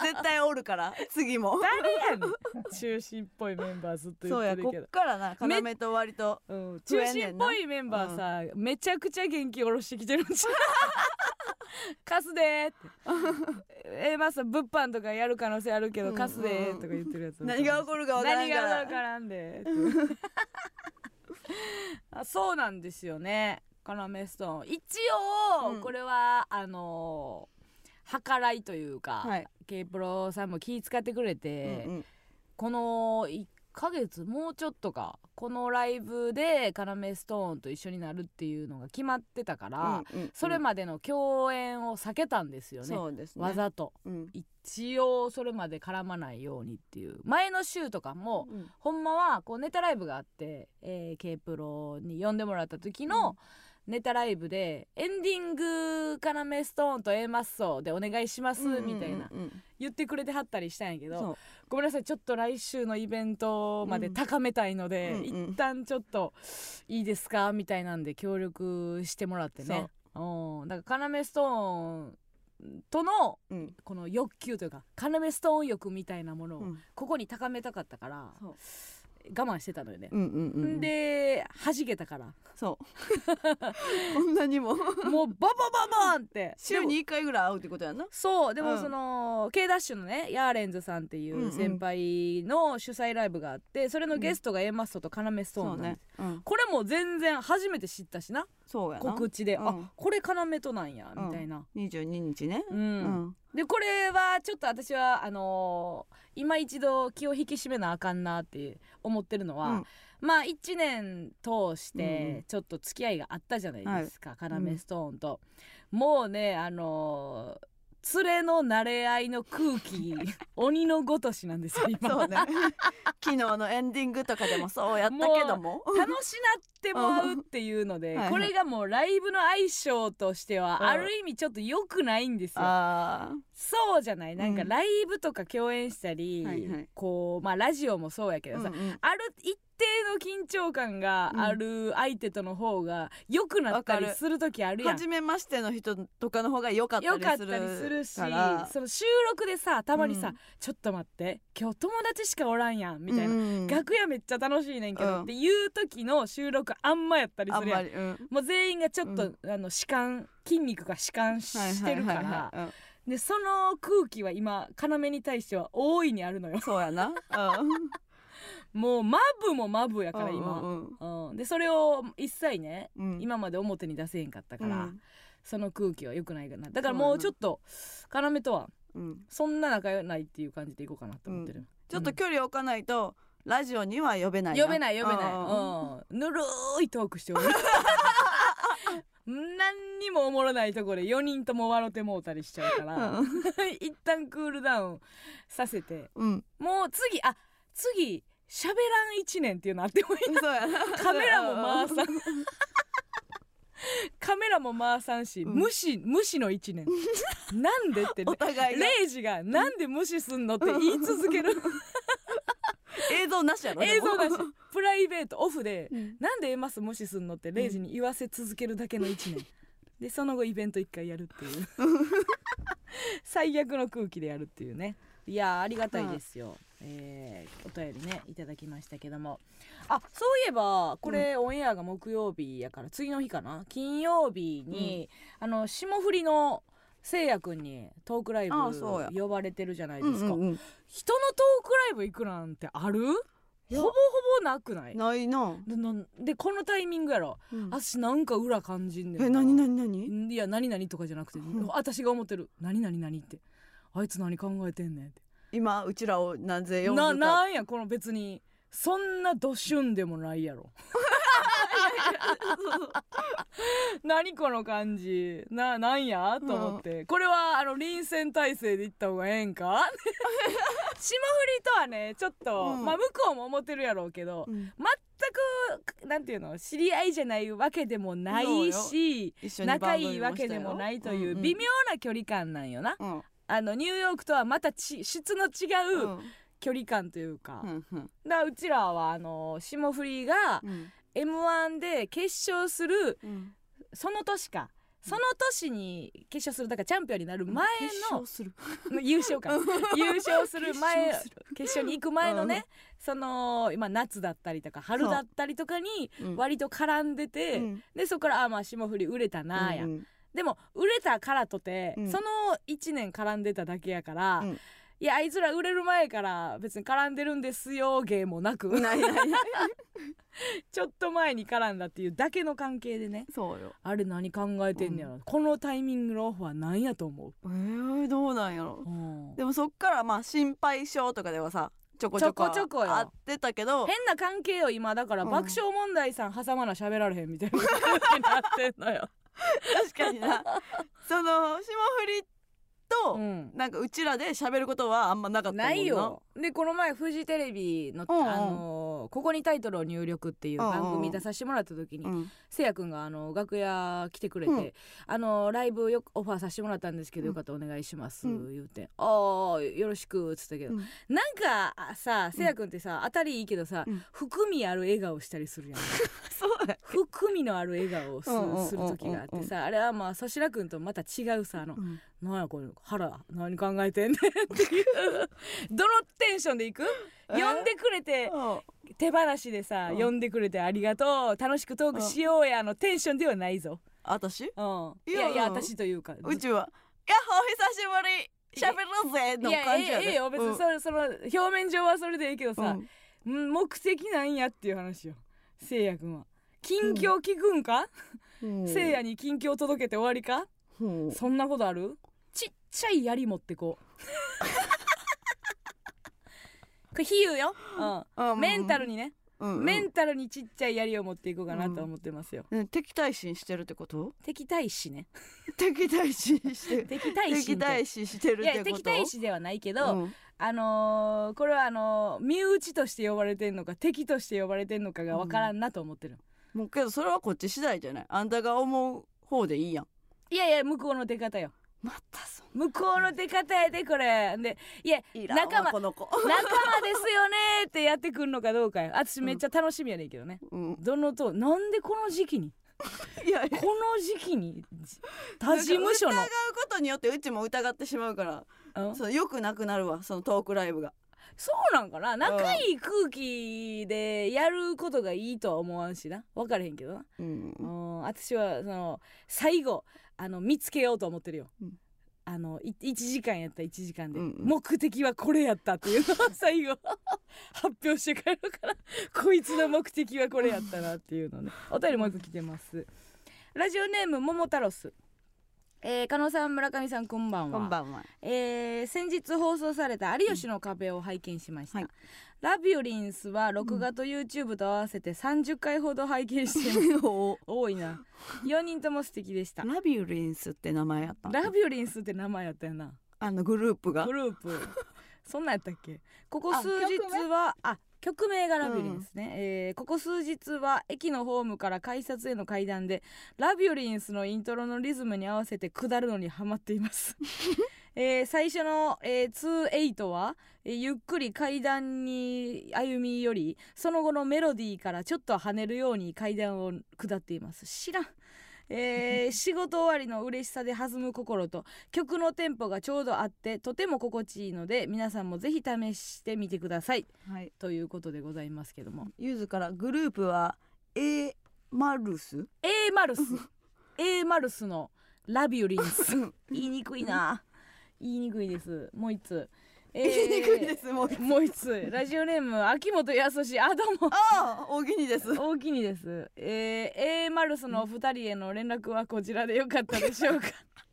絶対おるから次も。誰やねん。中心っぽいメンバーずっと言そうってるけど。っからな要と割と。うん、増中心っぽいメンバーさ、めちゃくちゃ元気下ろしてきてるんちゃう貸すでーって。えまあさ物販とかやる可能性あるけどうん。貸すでーとか言ってるやつ。何が起こるかわからん何がから分からんで。ーってあそうなんですよね。カナメストーン。一応、うん。これはあのー計らいというか、はい。K プロさんも気使ってくれて、うんうん。この1ヶ月もうちょっとかこのライブでカナメストーンと一緒になるっていうのが決まってたから、うんうんそれまでの共演を避けたんですよね、ね。わざと。うん。一応それまで絡まないようにっていう。前の週とかも、うん。ほんまはこうネタライブがあって、えー、K プロに呼んでもらった時のネタライブでエンディングカナメストーンと A マッソでお願いしますみたいな言ってくれてはったりしたんやけどごめんなさいちょっと来週のイベントまで高めたいので、一旦ちょっといいですかみたいなんで協力してもらってね。う。んだからカナメストーンとのうん。この欲求というかカナメストーン欲みたいなものをうん。ここに高めたかったからそう我慢してたのよね、うんうんうんで弾けたから。そう。こんなにも。もうボボボボンって。週に1回ぐらい会うってことやな。そう。でもうん。その、K ダッシュのねヤーレンズさんっていうんううん。先輩の主催ライブがあってそれのゲストが A マッソとカナメストーンなんでそうね。うん。これも全然初めて知ったしな。そうやな。告知で、うん。あこれ要となん。やみたいな、22日ねうん。うんでこれはちょっと私はあのー今一度気を引き締めなあかんなって思ってるのは、うん。まあ1年通しうんうてん。ちょっと付き合いがあったじゃないですか、カナメストーンと、もうねあのー連れの慣れ合いの空気 鬼のごとしなんですよ今。そうね。昨日のエンディングとかでもそうやったけども。楽しなってもらうっていうのではいはい。これがもうライブの相性としてはうん。ある意味ちょっと良くないんですよ。あそうじゃない？なんかうん。ライブとか共演したり、はいはい。こうまあラジオもそうやけあどさ、うんうん。ある一定の緊張感がある相手との方が良くなったりする時あるやん。初めましての人とかの方が良かった良かっりするたりするしその収録でさたまにさ、うん。ちょっと待って今日友達しかおらんやんみたいな、うん楽屋めっちゃ楽しいねんけど、うん。っていう時の収録あんまやったりするやん。うん。もう全員がちょっと、あの弛緩筋肉が弛緩してるから、はいはいはい。うんでその空気は今要に対しては大いにあるのよ。そうやな。もうマブもマブやからうん今、うん。うん。でそれを一切ね、うん。今まで表に出せへんかったから、うん。その空気は良くないかな。だからもうちょっと要とはうん。そんな仲良ないっていう感じでいこうかなと思ってる、ちょっと距離を置かないとラジオには呼べないな。呼べない呼べない、うんうん、ぬるいトークしておる何にもおもろないところで4人とも笑ってもうたりしちゃうから、一旦クールダウンさせてうん。もう次あ次喋らん1年っていうのあってもいいそうやな。カメラも回さん。カメラも回さんし、うん。無視無視の1年。なんでってお互いが。レイジがなんで無視すんのって言い続ける 映像なしやろ映像だし。プライベートオフでうん。なんでエマス無視すんのってレイジに言わせ続けるだけの1年。でその後イベント1回やるっていう。最悪の空気でやるっていうね。いやーありがたいですよ、えーお便りねいただきましたけども。あそういえばこれ、オンエアが木曜日やから次の日かな。金曜日に、あの霜降りのせいやくんにトークライブあそうや。呼ばれてるじゃないうんですか、うんうん人のトークライブ行くなんてある？ほや。ぼほぼなくない？ないな。でなでこのタイミングやろ。うん。私なんか裏感じんねんえ何何何？いや何々とかじゃなくて、うん。私が思ってる。何々何って。あいつ何考えてんねんって。今うちらをなぜ呼ぶなかなんやこの別に。そんなドシュンでもないやろ 何この感じ。ななんや？と思って、これはあの臨戦態勢で行った方がええんか？霜降りとはねちょっと、うん。まあ向こうも思ってるやろうけど、うん。全くなんていうの？知り合いじゃないわけでもないし仲いいわけでもないという微妙な距離感なんよな、うん。あのニューヨークとはまたち質の違ううん。距離感というか、うんうん。だからうちらはあの霜降りがうん m 1で決勝するうん。その年か。その年に決勝するだからチャンピオンになる前の優勝か。優勝する前決勝に行く前のね、その今夏だったりとか春だったりとかにうん。割と絡んでて、うん。でそこからあまあ霜降り売れたなや、うんでも売れたからとて、うん。その1年絡んでただけやから、うんいやあいつら売れる前から別に絡んでるんですよ芸もなく。ちょっと前に絡んだっていうだけの関係でね。そうよ。あれ何考えてんねやろ、このタイミングのオフは何やと思う、えー、どうなんやろ。うん。でもそっからまあ心配性とかではさちょこちょこちょこちょこよ。あってたけど。変な関係よ今。だからうん。爆笑問題さん挟まな喋られへんみたいななってんのよ、確かにな。その霜降りと、うん。なんかうちらで喋ることはあんまなかったもんな。ないよ。でこの前フジテレビの、うんうん。あのーここにタイトルを入力っていう番組出させてもらった時に、うんせいやくんがあの楽屋来てくれて、うん。あのライブよくオファーさせてもらったんですけど、うん。よかったらお願いします、うん。言うて「ああよろしく」っつったけど、うん。なんかあさせいやくんってさ当たりいいけどさ、うん。含みある笑顔したりするやん。そうだ含みのある笑顔をする時があってさあれはまあそしらくんとまた違うさあのうん「なんやこれ腹何考えてんねん」っていう。どのテンションでいく？え呼んでくれて手放しでさ、うん。呼んでくれてありがとう楽しくトークしようやのテンションではないぞ。私？うん、いいややいや私というか。うちは「やっほー久しぶり喋ろうぜ」のいや感じやでええええよ別にそれ、その表面上はそれでいいけどさ、うん目的なんやっていう話よせいやくんは近況聞くんか、うんせいやに近況届けて終わりか、うんそんなことあるちっちゃい槍持ってこう。これ比喩よ、うん。うん。メンタルにね、うんうん。メンタルにちっちゃい槍を持っていこうかなと思ってますよ、ね敵対心してるってこと？敵対視ね。敵対心して敵対視敵対視してる いやってこと？敵対視ではないけど、うん。あのーこれはあのー身内として呼ばれてんのか敵として呼ばれてんのかがわからんなと思ってる、もうけどそれはこっち次第じゃない？あんたが思う方でいいやん。いやいや向こうの出方よまたそ向こうの出方やでこれ。でいや仲間この子。仲間ですよねってやってくんのかどうかよ。私めっちゃ楽しみやねんけどね、うん。どのとなんでこの時期に？いやこの時期に他事務所の。疑うことによってうちも疑ってしまうからうん。そうよくなくなるわそのトークライブが。そうなんかな？仲いい空気でやることがいいとは思わんしな。分からへんけどな。うん。うん。私はその最後あの見つけようと思ってるよ、うん。あのい1時間やった1時間で、うんうん。目的はこれやったっていうのを最後 発表して帰るから こいつの目的はこれやったなっていうのね。お便りもう一個来てます。ラジオネーム桃太郎スえー、加納さん村上さんこんばんは。こんばんは。えー先日放送された「有吉の壁」を拝見しました、はいラビュリンスは録画と YouTube と合わせて30回ほど拝見しています。お多いな。4人とも素敵でした。ラビュリンスって名前やったラビュリンスって名前やったよな。あのグループが？グループ。そんなんやったっけ？ここあ数日はあ曲名がラビュリンスね、えーここ数日は駅のホームから改札への階段でラビュリンスのイントロのリズムに合わせて下るのにハマっています、えー最初の、えー、28は、えーゆっくり階段に歩み寄りその後のメロディーからちょっと跳ねるように階段を下っています。知らん。えー 仕事終わりの嬉しさで弾む心と曲のテンポがちょうどあってとても心地いいので皆さんもぜひ試してみてください。はい。ということでございますけども。ゆずからグループは A マルス？A マルス。A マルスのラビュリンス。言いにくいな言いにくいです。もう一つ、えー言いにくいですもうもう一つ。ラジオネーム秋元康。あどうも。ああ大喜利です。大きにです、えー、A マルスのお二人への連絡はこちらでよかったでしょうか？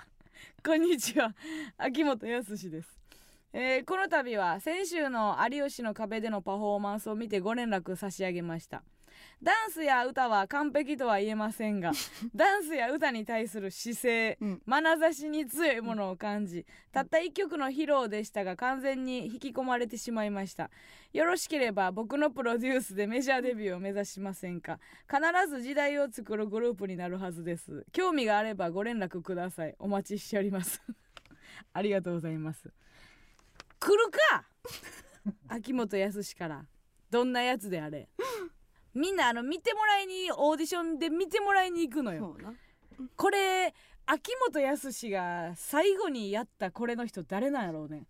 こんにちは。秋元康です、えーこの度は先週の有吉の壁でのパフォーマンスを見てご連絡差し上げましたダンスや歌は完璧とは言えませんが ダンスや歌に対する姿勢うん。眼差しに強いものを感じたった一曲の披露でしたが完全に引き込まれてしまいました。よろしければ僕のプロデュースでメジャーデビューを目指しませんか？必ず時代を作るグループになるはずです。興味があればご連絡ください。お待ちしております。ありがとうございます。来るか！秋元康から。どんなやつであれみんなあの見てもらいにオーディションで見てもらいに行くのよ。これ秋元康が最後にやったこれの人誰なんやろうね。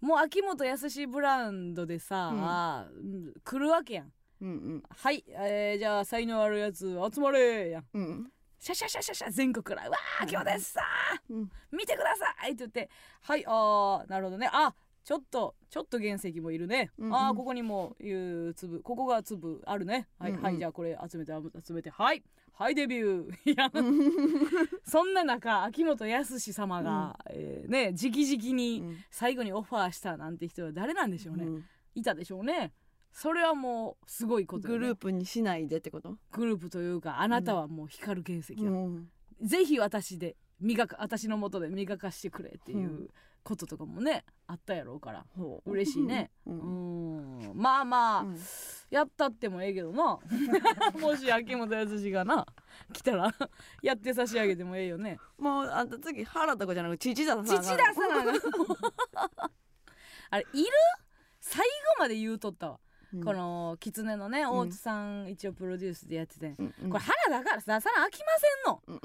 もう秋元康ブランドでさ、うん。来るわけやん。うんはい、えーじゃあ才能あるやつ集まれやん。うんうん。シャシャシャシャシャ全国から「うわー今日ですさうん。見てください!」って言って「はいあーなるほどね。あちょっとちょっと原石もいるね、うんうん。あーここにもいう粒。ここが粒あるね。はい、うんうん。はいじゃあこれ集めて集めて。はい。はいデビュー。いや。そんな中秋元康様が、えーね直々に最後にオファーしたなんて人は誰なんでしょうね、うん。いたでしょうね。それはもうすごいことよね、グループにしないでってこと？グループというかあなたはもう光る原石だ、うん。ぜひ私で磨か私のもとで磨かしてくれっていううこととかもねあったやろうから。嬉しいね。ううん。ん。まあまあ、うん。やったってもええけどな。もし秋元康がな来たらやって差し上げてもええよね。もうあんた次原田子じゃなくて父田さん父田さんが あれいる？最後まで言うとったわ、うん。この狐のねん。大津さん一応プロデュースでやってて、うんうん。これ原田からささら飽きませんの、うん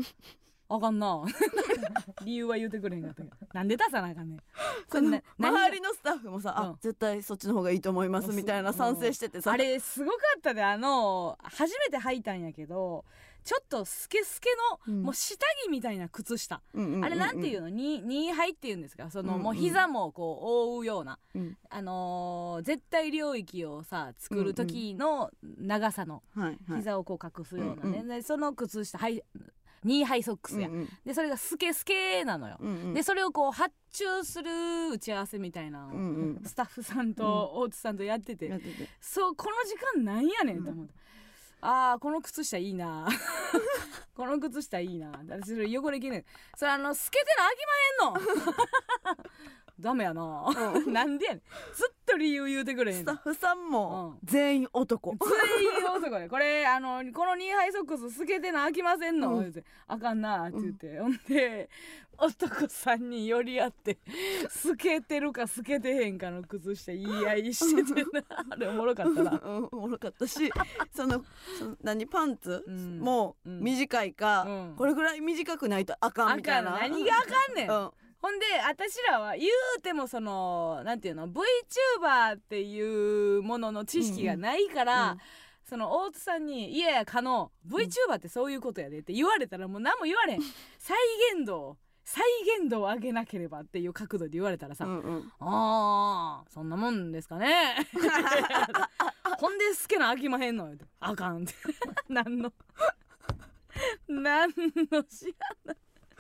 あかんな。理由は言うてくれへんかったけど。なんで出さなあかんねん。その周りのスタッフもさ、うん。あ絶対そっちの方がいいと思いますみたいな賛成しててさ。あれすごかったであの初めて履いたんやけどちょっとスケスケの、うん。もう下着みたいな靴下、うんうんうんうん。あれなんていうの？に二杯っていうんですか？その、うんうんもう膝もこう覆うような、うん。あのー絶対領域をさ作る時の長さのはいはい。膝をこう隠すようなね、うんうでその靴下はいニーハイソックスや、うんうん。でそれがスケスケなのよ、うんうん。でそれをこう発注する打ち合わせみたいなうんうん。スタッフさんと大津さんとやってて、やってて。そうこの時間なんやねんと思って、あーこの靴下いいな。この靴下いいな。私それ汚れきれん。それあの透けてなあきまへんのダメやな、なんでやねん。ずっと理由言うてくれへんのスタッフさんもうん。全員男、全員男で。これあのこのニーハイソックス透けてなあきませんの、うん。あかんなって言って、ほんで男3人寄り合って透けてるか透けてへんかの靴下言い合いしててな。あれおもろかったな。うん、おもろかったしそのその何パンツ？うん。もうん。短いか、うん。これぐらい短くないとあかんみたいな。何があかんねん、うんほんで私らは言うてもそのなんていうの VTuber っていうものの知識がないから、うんその大津さんに「いやいや可能 VTuber ってそういうことやで」って言われたらもう何も言われん。再現度を再現度を上げなければっていう角度で言われたらさ「うんうん。あーそんなもんですかね」ほんで好きな飽きまへんの言うて「あかん」って。何の何の知らん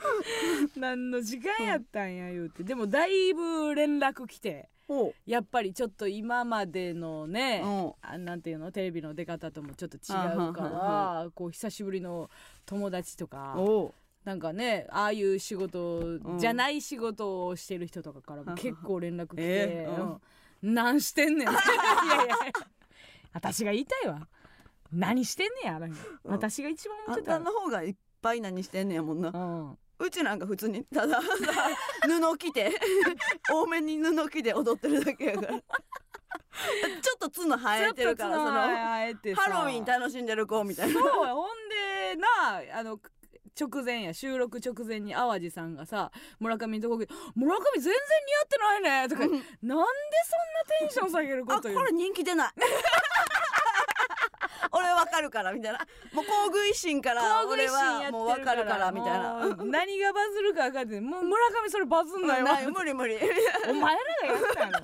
何の時間やったんや言うて。でもだいぶ連絡来て。ほやっぱりちょっと今までのね、あなんていうのテレビの出方ともちょっと違うからこう久しぶりの友達とかなんかねああいう仕事じゃない仕事をしてる人とかからも結構連絡来てえー。うん。何してんねん。いやいや私が言いたいわ。何してんねんあらへん。うん。私が一番思あんってたたの方がいっぱい何してんねやもんな。うんうちなんか普通にただ 布着て多めに布着て踊ってるだけやから。ちょっと角生えてるからそのハロウィン楽しんでる子みたいな。そうやほんでなあの直前や収録直前に淡路さんがさ村上のとこ来て「村上全然似合ってないね」とか、うん。なんでそんなテンション下げるこあこと言うれ人気出ない 俺わかるからみたいな。もう工具一心から。俺はもうわかるからみたいな。何がバズるか分かってもう村上それバズんなよ。ない無理無理。お前らがやったやろ。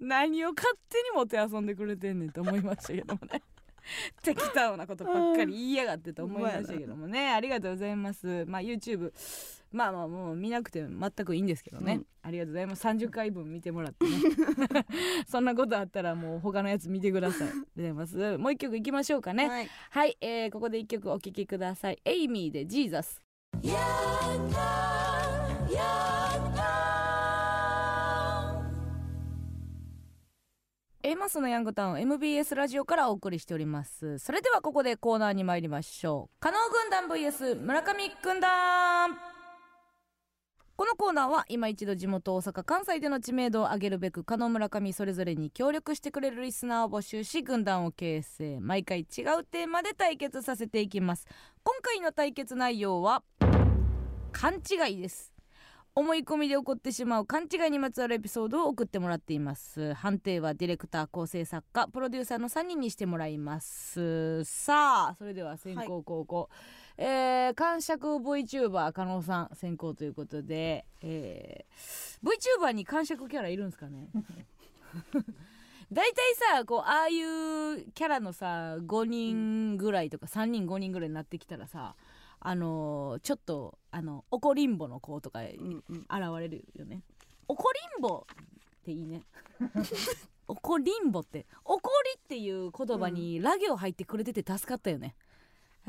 何を勝手にもて遊んでくれてんねんと思いましたけどもね。適当なことばっかり言いやがってと思いましたけどもね。ありがとうございます。まあ YouTube まあまあもう見なくて全くいいんですけどね、うん。ありがとうございます。30回分見てもらってね。そんなことあったらもう他のやつ見てください。ありがとうございます。もう一曲いきましょうかね。はい。はい、えー、ここで一曲お聴きください。エイミーでジーザス。A マスのヤングタウン MBS ラジオからお送りしております。それではここでコーナーに参りましょう。加納軍団 VS 村上軍団このコーナーは今一度地元大阪関西での知名度を上げるべく加納村上それぞれに協力してくれるリスナーを募集し軍団を形成毎回違うテーマで対決させていきます。今回の対決内容は勘違いです。思い込みで起こってしまう勘違いにまつわるエピソードを送ってもらっています。判定はディレクター構成作家プロデューサーの3人にしてもらいます。さあそれでは先行後攻、えー、感触 VTuber 加納さん先行ということで、えー、VTuber に感触キャラいるんですかね？大体さこうああいうキャラのさ5人ぐらいとか3人5人ぐらいになってきたらさあのーちょっとあの怒りんぼの子とか現うんうん。れるよね。怒りんぼっていいね。怒りんぼって怒りっていう言葉にラ行入ってくれてて助かったよね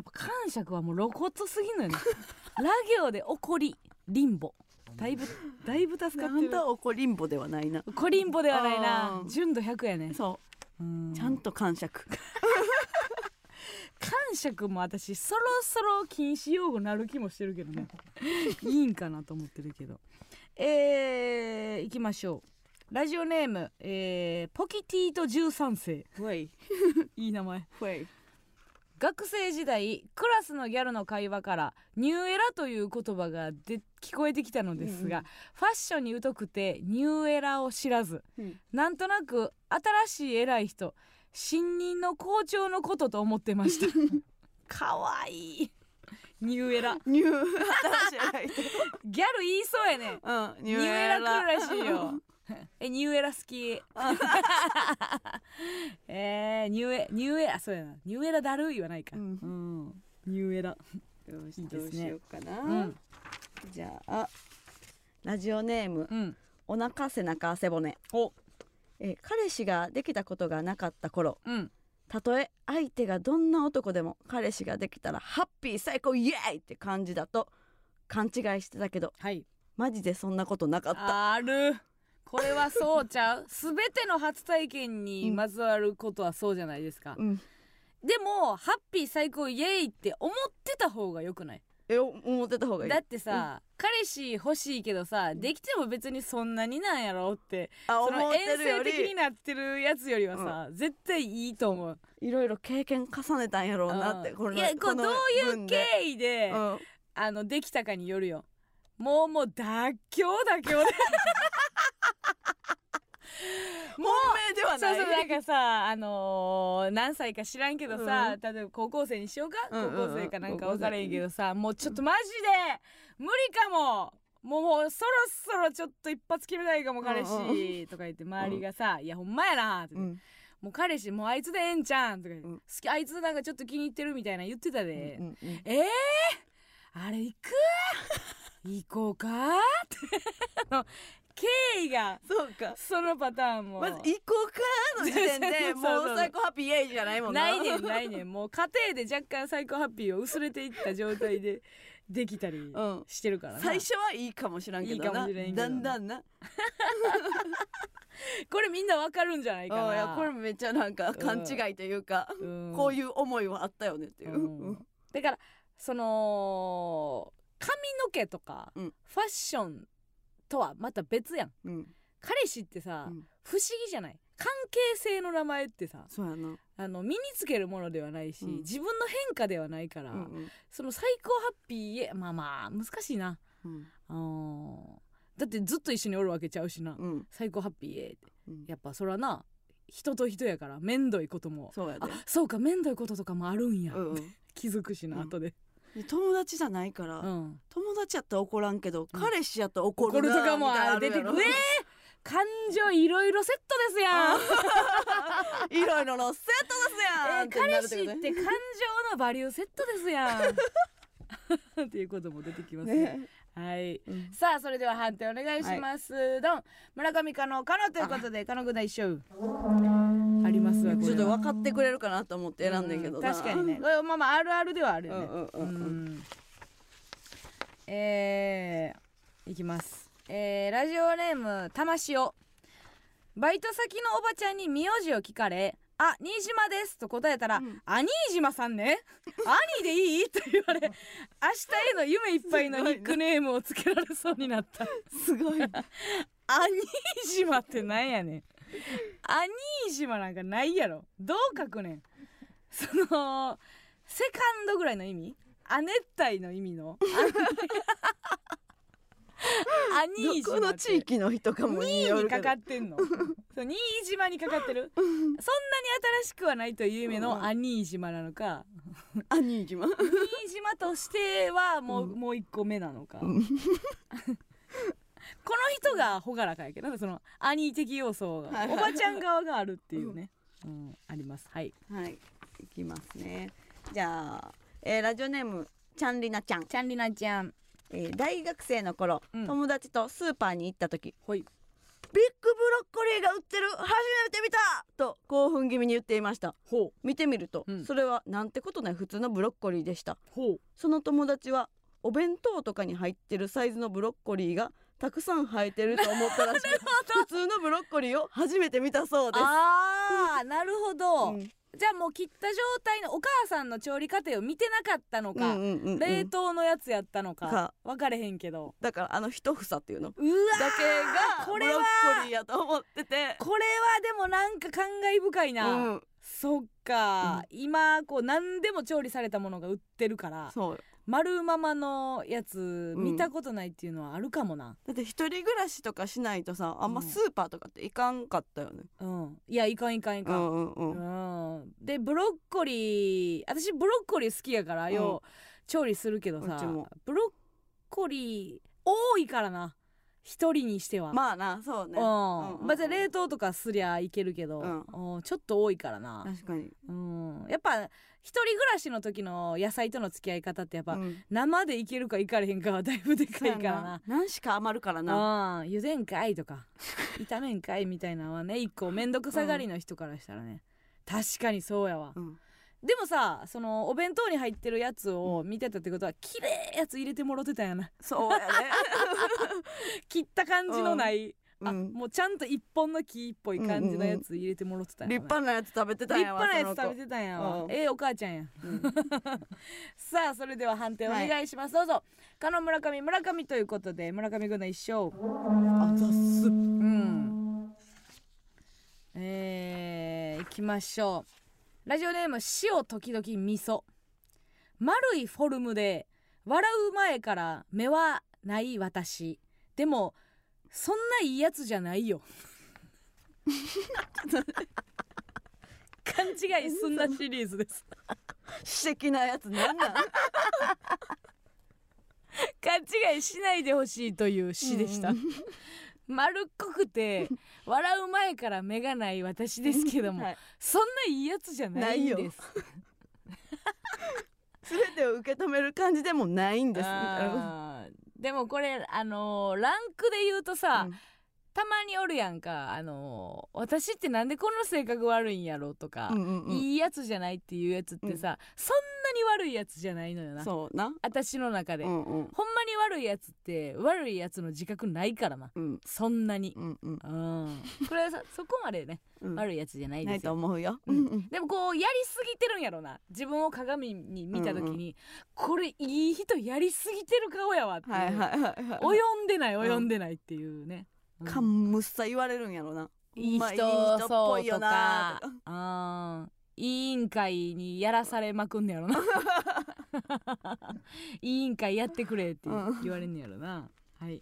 やっぱ感触はもう露骨すぎんのよね。ラ行で怒りりんぼだいぶだいぶ助かってる。あんた怒りんぼではないな。怒りんぼではないな。あー。純度100やねそう。うん。ちゃんと感触。感触も私そろそろ禁止用語なる気もしてるけどね。いいんかなと思ってるけど。えー、いきましょう。ラジオネーム、えー、ポキティート13世。ふえい。いい名前。ふえい学生時代クラスのギャルの会話から「ニューエラ」という言葉がで聞こえてきたのですが、うんファッションに疎くてニューエラを知らずうん。なんとなく新しい偉い人新任の校長のことと思ってました。かわいい。ニューエラ。ニュー。新しい ギャル言いそうやね。うん。ニューエラ。来るらしいよ えニューエラ好き？えー、ニューエニューエラそうやな。ニューエラだるいはないか、うん。うん。ニューエラ。よしいいですね。どうしようかな、うん。じゃあラジオネーム。うん。お腹背中背骨。お。え彼氏ができたことがなかった頃。うん。たとえ相手がどんな男でも彼氏ができたらハッピー最高イエーイって感じだと勘違いしてたけどはい。マジでそんなことなかった。あるこれはそうちゃう？すべての初体験にまつわることはそうじゃないですか、うん。でもハッピー最高イエーイって思ってた方がよくない？え思ってた方がいい。だってさ、彼氏欲しいけどさできても別にそんなになんやろってあその遠征的にりなってるやつよりはさ、絶対いいと思う。いろいろ経験重ねたんやろうなってうん。このいやこうどういう経緯で、うん。あのできたかによるよ。もうもう妥協妥協で 本命ではない。そうそうなんかさあのー何歳か知らんけどさ、例えば高校生にしようか、うんうんうん。高校生かなんか分からへんけどさもうちょっとマジで無理かも。もうもうそろそろちょっと一発決めたいかも彼氏、うんとか言って周りがさ「いやほんまやな」って、うん。もう彼氏もうあいつでええんちゃうん」とかうん。好きあいつなんかちょっと気に入ってるみたいな言ってたで、うんうんえー、あれ行く？行こうかって 経緯がそうか。そのパターンも。まず行こうかの時点で もう最高ハッピーイエイじゃないもんな。ないねんないねん。もう家庭で若干サイコハッピーを薄れていった状態で できたりうん。してるからな、最初はいいかもしらんけどいいかなもしれんけどだんだんな。これみんなわかるんじゃないかな。あいやこれめっちゃなんか勘違いというか、うん。こういう思いはあったよねっていう、うんうん。だからその髪の毛とか、うん。ファッションとはまた別やん。うん。彼氏ってさ、うん。不思議じゃない？関係性の名前ってさあの身につけるものではないし、うん。自分の変化ではないから、うんうん。その最高ハッピーへまあまあ難しいな。うん。あー。だってずっと一緒におるわけちゃうしな、うん。最高ハッピーへって。うん。やっぱそらな人と人やから面倒いこともそうあそうか面倒いこととかもあるんや、うんうん。気づくしなうん。後で、で友達じゃないから、うん、友達やったら怒らんけど、彼氏やったら怒るな怒るとかも出てくる。えー、感情いろいろセットですやん。いろいろのセットですやん、えー彼氏って感情のバリューセットですやん。っていうことも出てきますね。ね、はい。うん。さあそれでは判定お願いします、ドン。村上加納加納ということで加納軍団一緒ありますわちょっと分かってくれるかなと思って選んでんけどな、うん確かにね。これまあまああるあるではあるよね。うんうんうんうん。うん。えー、いきます。えー、ラジオネーム玉塩バイト先のおばちゃんに名字を聞かれあ新島です」と答えたら「うんアニー島さんね。兄でいい?」と言われ 明日への夢いっぱいのニックネームをつけられそうになった。すごいな。アニー島ってなんやねん。アニー島なんかないやろ。どう書くねん。そのセカンドぐらいの意味？亜熱帯の意味のアニー島って。どこの地域の人かも2位にかかってんの。そう新島にかかってる？そんなに新しくはないという意味のアニー島なのか。アニー島。新島としてはもう,、うん。もう一個目なのか、うん。この人が朗らかやけどそのアニー的要素がはいはい。おばちゃん側があるっていうね、うん、あります。はい。はい。いきますね。じゃあ、えーラジオネームちゃんりなちゃん、チャンリナちゃんえー大学生の頃、うん。友達とスーパーに行った時ほい。ビッグブロッコリーが売ってる初めて見たと興奮気味に言っていました。見てみると、うん。それはなんてことない普通のブロッコリーでした。その友達はお弁当とかに入ってるサイズのブロッコリーがたくさん生えてると思ったらしく 普通のブロッコリーを初めて見たそうです。あーなるほど、うん。じゃあもう切った状態のお母さんの調理過程を見てなかったのか、うんうんうんうん。冷凍のやつやったのかか。分かれへんけど。だからあの一房っていうの。うわだけがこれはブロッコリーやと思ってて。これはでもなんか感慨深いな、うん。そっか、今こう何でも調理されたものが売ってるから。そう丸ママのやつん。見たことないっていうのはあるかもな。だって一人暮らしとかしないとさあんまうん。スーパーとかって行かんかったよね。うん、いやいかんいかんいかん、うんうんうん。うん。でブロッコリー私ブロッコリー好きやからよ、調理するけどさブロッコリー多いからな一人にしては、まあなそうね。うん。うんうんまあじゃあ冷凍とかすりゃいけるけど、うん。うんちょっと多いからな、確かに。うん、やっぱ一人暮らしの時の野菜との付き合い方ってやっぱ、うん。生でいけるかいかれへんかはだいぶでかいからな。何しか余るからな。うん、茹でんかいとか。炒めんかいみたいなのはね一個面倒くさがりの人からしたらね、確かにそうやわ、うんでもさそのお弁当に入ってるやつを見てたってことは綺麗やつ入れてもろてたんやな。そうやね。切った感じのない、あうん。もうちゃんと一本の木っぽい感じのやつ入れてもろてたんやな。立派なやつ食べてたん立やわ派なやつ食べてたんやわ、うん。ええお母ちゃんや。うん。さあそれでは判定お願いします、どうぞ。加納村上村上ということで村上軍の一勝あざっす。うん。えー、いきましょうラジオネーム塩時々味噌。丸いフォルムで笑う前から目はない私。でもそんないいやつじゃないよ。勘違いすんなシリーズです。詩的なやつなんなん勘違いしないでほしいという詩でした、丸っこくて 笑う前から目がない私ですけども、はい。そんないいやつじゃないんです。全てを受け止める感じでもないんです。でもこれあのーランクで言うとさ、うんたまにおるやんか。あのー私ってなんでこんな性格悪いんやろとか、うんうんうん。いいやつじゃないっていうやつってさ、そんなに悪いやつじゃないのよな。そうな。私の中で、うんうん。ほんまに悪いやつって悪いやつの自覚ないからな。うん。そんなに、うんうん。うん、これはさそこまでね、うん。悪いやつじゃないないとですよ思うよ。うん。うんうん。でもこうやりすぎてるんやろな。自分を鏡に見た時に、これいい人やりすぎてる顔やわっていう、はいはいはいはい。及んでないうん及んでないっていうね、うんかむっさ言われるんやろな。いい人,、まあいい人っぽいよな。とか。あー委員会にやらされまくんねやろな。委員会やってくれってうん。言われんねやろな、はい、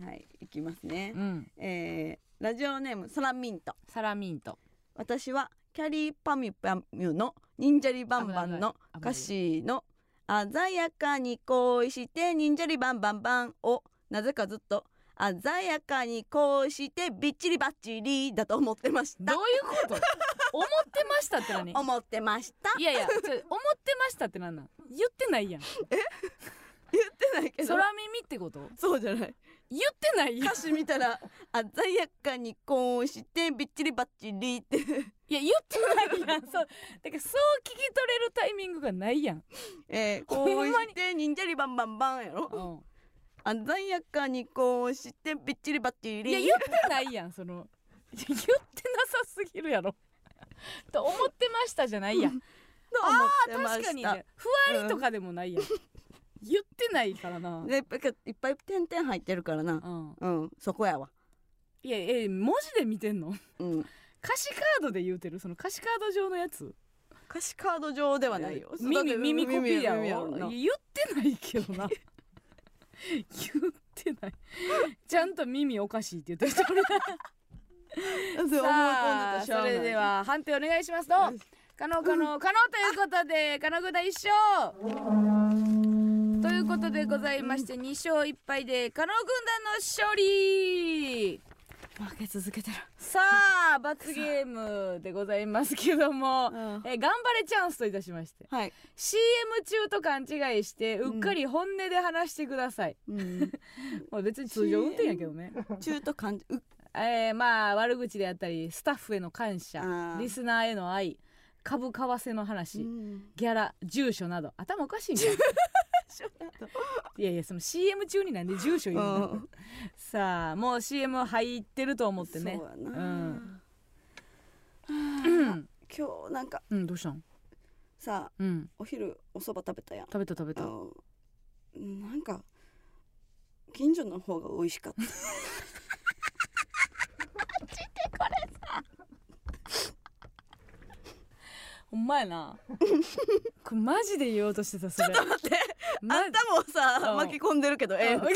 はいいきますね。うん、えーラジオネームサラミント。サラミント。私はキャリーパミュパミュの忍者リバンバンの歌詞の鮮やかに恋して忍者リバンバンバンをなぜかずっと鮮やかに恋してびっちりばっちりだと思ってました。どういうこと？思ってましたって何？思ってました。いやいや思ってましたってなんなん？言ってないやん。言ってないけど。空耳ってこと？そうじゃない。言ってないやん。歌詞見たら鮮やかに恋してびっちりばっちりって。いや言ってないやん。そうだからそう聞き取れるタイミングがないやん、えー、ほんまに。恋して忍者リバンバンバンやろ。う鮮やかに恋してびっちりばっちん、りいや言ってないやんその。言ってなさすぎるやろ。と思ってましたじゃないやん。と思ってま確かにね。ふわりとかでもないやん、言ってないからな、でいっぱい点々入ってるからな。うん、うんそこやわ。いやえ文字で見てんの？うん。歌詞カードで言うてる？その歌詞カード上のやつ？歌詞カード上ではないよ。耳耳コピーやろ言ってないけどな 言ってない。ちゃんと耳おかしいって言ってる人 さあそれでは判定お願いしますと可能可能可能ということで可能ぐだ一勝ということでございまして2勝1敗で可能軍団の勝利負け続けてる。さあ 罰ゲームでございますけども、うん。え頑張れチャンスといたしまして。はい。CM 中と勘違いしてうっかり本音で話してください、うん。まあ別に通常運転やけどね。中途感じうえー、まあ悪口であったりスタッフへの感謝リスナーへの愛株為替の話、うん。ギャラ住所など頭おかしいんかいやいやその CM 中になんで住所言うの、うん。さあもう CM 入ってると思ってね。そうやな、うん。今日なんかうんどうしたん？さうん。お昼お蕎麦食べたやん。食べた食べた。なんか近所の方が美味しかった ほんまやな。これマジで言おうとしてたそれ。待ってマあんたもさう。ん巻き込んでるけどええ。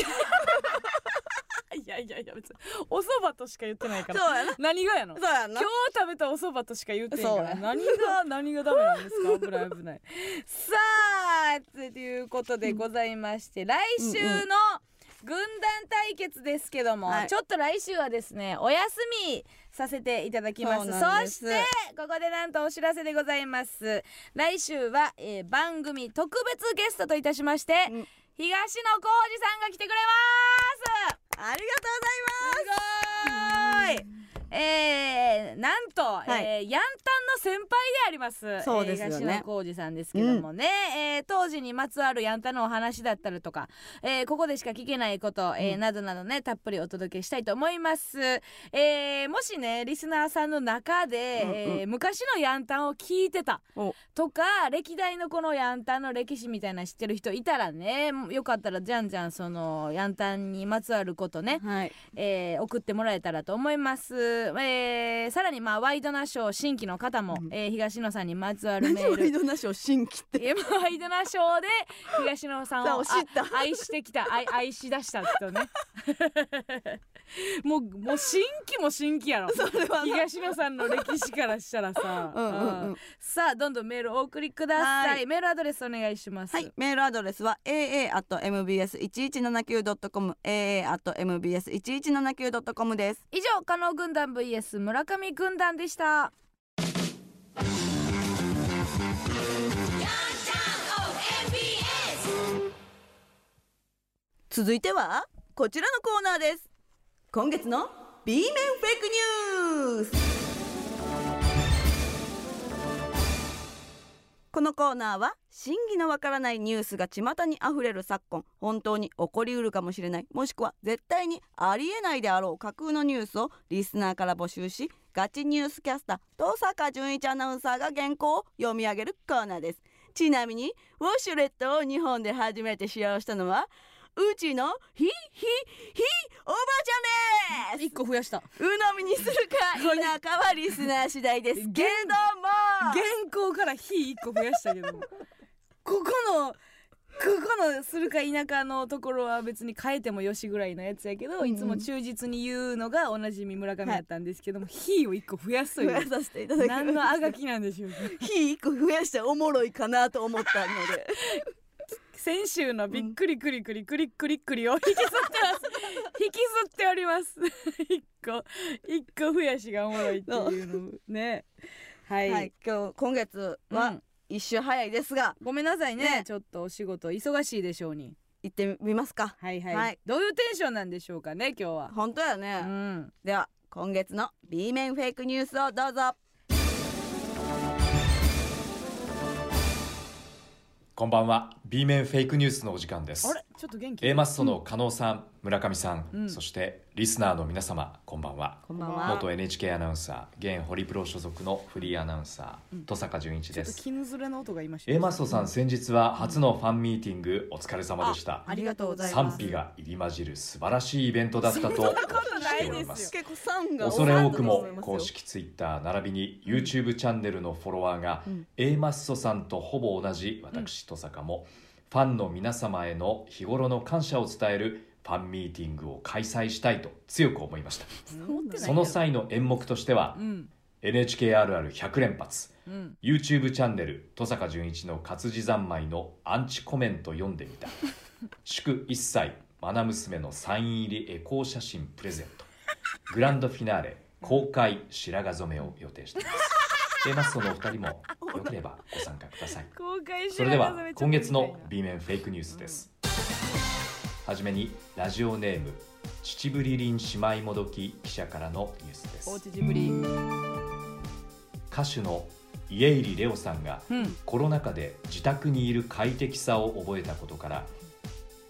いやいやいや別にお蕎麦としか言ってないから。そうやな。何がやの？そうやな。今日食べたお蕎麦としか言ってんから。何が 何がダメなんですか？危ない危ない。さあということでございまして、来週の軍団対決ですけども、はい。ちょっと来週はですねお休みさせていただきます。そうなんです。そしてここでなんとお知らせでございます。来週は、えー番組特別ゲストといたしまして、うん。東野浩二さんが来てくれます。ありすごーいえー、なんと、い。えーヤンタンの先輩であります。そうですよね。えー東野浩二さんですけどもね、えー当時にまつわるヤンタンのお話だったりとか、えーここでしか聞けないこと、えーうんなどなどねたっぷりお届けしたいと思います、えーもしねリスナーさんの中で、うんうん。えー昔のヤンタンを聞いてたお。とか歴代のこのヤンタンの歴史みたいなの知ってる人いたらねよかったらじゃんじゃんそのヤンタンにまつわることねはい。えー送ってもらえたらと思います、えーさらにまあワイドナショー新規の方も、うん。えー東野さんにまつわるメ何ール。ワイドナショー新規って。えーワイドナショーで東野さんを愛してきた愛愛し出した人ねもうもう新規も新規やろ。それはな。東野さんの歴史からしたらさ。うんうんうん。うん。さあどんどんメールお送りください。メールアドレスお願いします。はい、メールアドレスは aa.mbs1179.com aa.mbs1179.com です。以上加納軍団 vs 村上軍団でした。続いてはこちらのコーナーです今月の B 面フェイクニュース。このコーナーは真偽のわからないニュースが巷にあふれる昨今本当に起こりうるかもしれないもしくは絶対にありえないであろう架空のニュースをリスナーから募集しガチニュースキャスター登坂淳一アナウンサーが原稿を読み上げるコーナーです。ちなみにウォシュレットを日本で初めて使用したのはうちのひひひおばあちゃんです。一個増やした。鵜呑みにするか 否かはリスナー次第ですけれども。原稿から「非」一個増やしたけども。ここのここのするか否かのところは別に変えてもよしぐらいのやつやけど、うん。いつも忠実に言うのがおなじみ村上やったんですけども「非」を一個増やすという増やさせていただきます。何のあがきなんでしょう。か 火一個増やしておもろいかなと思ったので先週のびっくりくりくりくりくりくりを引きずってます。引きずっております。一個一個増やしがおもろいっていうのね。はい、はい今日今月はうん。一周早いですが、ごめんなさいね。ねちょっとお仕事忙しいでしょうに。行ってみますか。はいはい、はい。どういうテンションなんでしょうかね今日は。本当やね、うん。では今月の B 面フェイクニュースをどうぞこんばんは。B 面フェイクニュースのお時間です。ちょっと元気 A マッソの加納さん、村上さん、うん。そしてリスナーの皆様こんばんは。こんばんは。元 NHK アナウンサー現ホリプロ所属のフリーアナウンサー、うん。登坂淳一ちょっとです絹ずれの音が今 A マッソさん先日は初のファンミーティングお疲れ様でした。ありがとうございます。賛否が入り混じる素晴らしいイベントだったとお聞きしております。恐れ多くも公式ツイッター並びに YouTube チャンネルのフォロワーがうん。A マッソさんとほぼ同じ私登坂もファンの皆様への日頃の感謝を伝えるファンミーティングを開催したいと強く思いました。その際の演目としてはうん。NHK あるある100連発。うん。YouTube チャンネル登坂淳一の活字三昧のアンチコメント読んでみた。祝1歳愛娘のサイン入りエコー写真プレゼント。グランドフィナーレ公開白髪染めを予定しています。A マッソのお二人も。よければご参加ください。それでは今月の B 面フェイクニュースです、はじめにラジオネーム秩父りりん姉妹もどき記者からのニュースです。おうちり歌手の家入レオさんがうん。コロナ禍で自宅にいる快適さを覚えたことから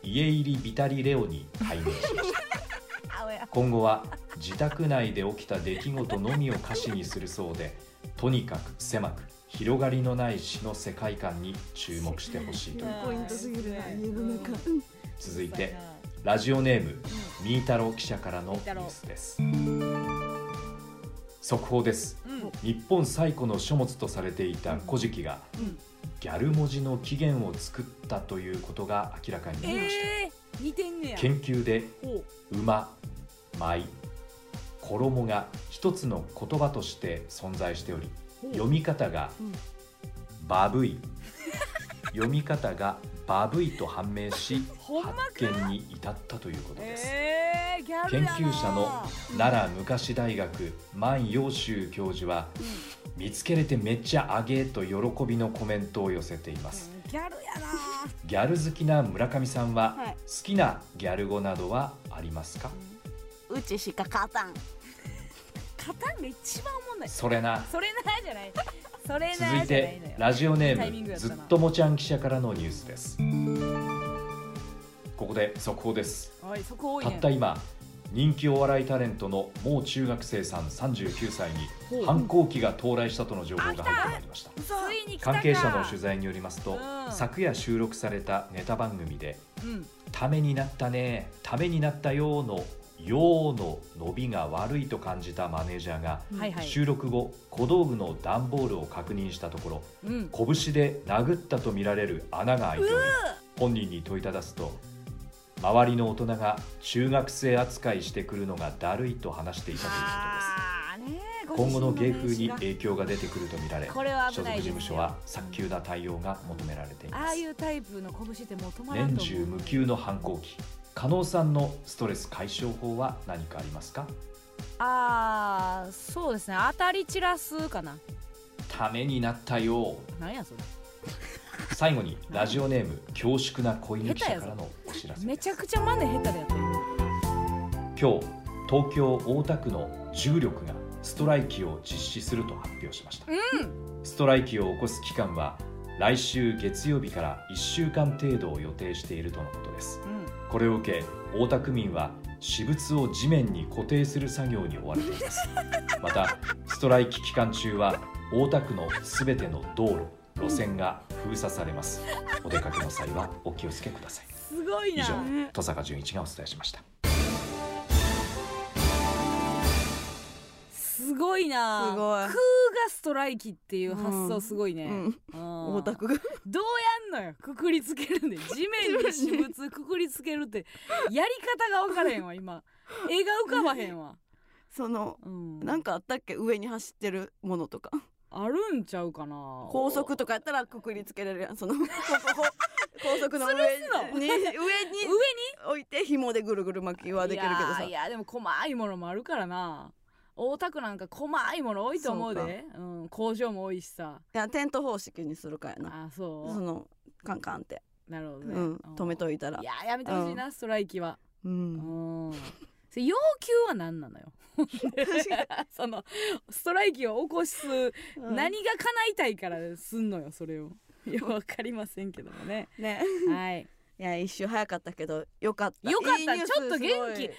家入りビタリレオに改名しました。今後は自宅内で起きた出来事のみを歌詞にするそうでとにかく狭く広がりのない詩の世界観に注目してほしいというポイントすぎるな家の中続いてラジオネームみーたろ記者からのニュースです。速報です。うん。日本最古の書物とされていた「古事記」がうん。ギャル文字の起源を作ったということが明らかになりました、えー、研究でほ馬舞衣が一つの言葉として存在しておりう。読み方がうん。バブイ。読み方がバブイと判明し発見に至ったということです、えー、研究者の奈良昔大学万葉州教授は見つけれてめっちゃあげーと喜びのコメントを寄せています。うんギャルやな。ギャル好きな村上さんははい。好きなギャル語などはありますか？うちしか勝たん。カタンが一番おもんない。それな。それなじゃない続いてラジオネームずっともちゃん記者からのニュースです。ここで速報です。おいね。たった今人気お笑いタレントのもう中学生さん39歳に反抗期が到来したとの情報が入ってまいりました。関係者の取材によりますと、うん。昨夜収録されたネタ番組でうん「ためになったねためになったよ」の「よ」の伸びが悪いと感じたマネージャーが、はいはい。収録後小道具の段ボールを確認したところうん。拳で殴ったとみられる穴が開いており本人に問いただすと周りの大人が中学生扱いしてくるのがだるいと話していたということです。今後の芸風に影響が出てくるとみられがこれは所属事務所は早急な対応が求められています。ああいうタイプの拳ってもう止まらん年中無休の反抗期加納さんのストレス解消法は何かありますか？ああそうですね。当たり散らすかな。ためになったよなんやそれ。最後にラジオネーム恐縮な子犬記者からのお知らせめちゃくちゃマネ下手でやってる今日東京大田区の重力がストライキを実施すると発表しました、ストライキを起こす期間は来週月曜日から1週間程度を予定しているとのことです。うんこれを受け大田区民は私物を地面に固定する作業に追われています。またストライキ期間中は大田区のすべての道路路線が封鎖されます。お出かけの際はお気をつけください。以上登坂淳一がお伝えしましたすごいな。すごい。空がストライキっていう発想すごいね、うん。うん。大田区が。どうやんのよ？くくりつけるんで 地面に私物くくりつけるって。やり方が分からへんわ今。絵が浮かばへんわ、そのうん、なんかあったっけ？上に走ってるものとか。あるんちゃうかな。高速とかやったらくくりつけれるやん。その 高速の上に上に上に？置いて紐でぐるぐる巻きはできるけどさ。いやいやでも細いものもあるからな大田区なんか細いもの多いと思うで。うん、工場も多いしさ。いやテント方式にするかやなあそう。そのカンカンって、なるほどね、うん、止めといたら。いややめてほしいな、ストライキは。ううん。んそれ要求は何なのよ。そのストライキを起こす、うん。何が叶いたいからすんのよそれを。いやわかりませんけどもね。ね。はいいや一瞬早かったけどよかった。よかった。ちょっと元気。すごい。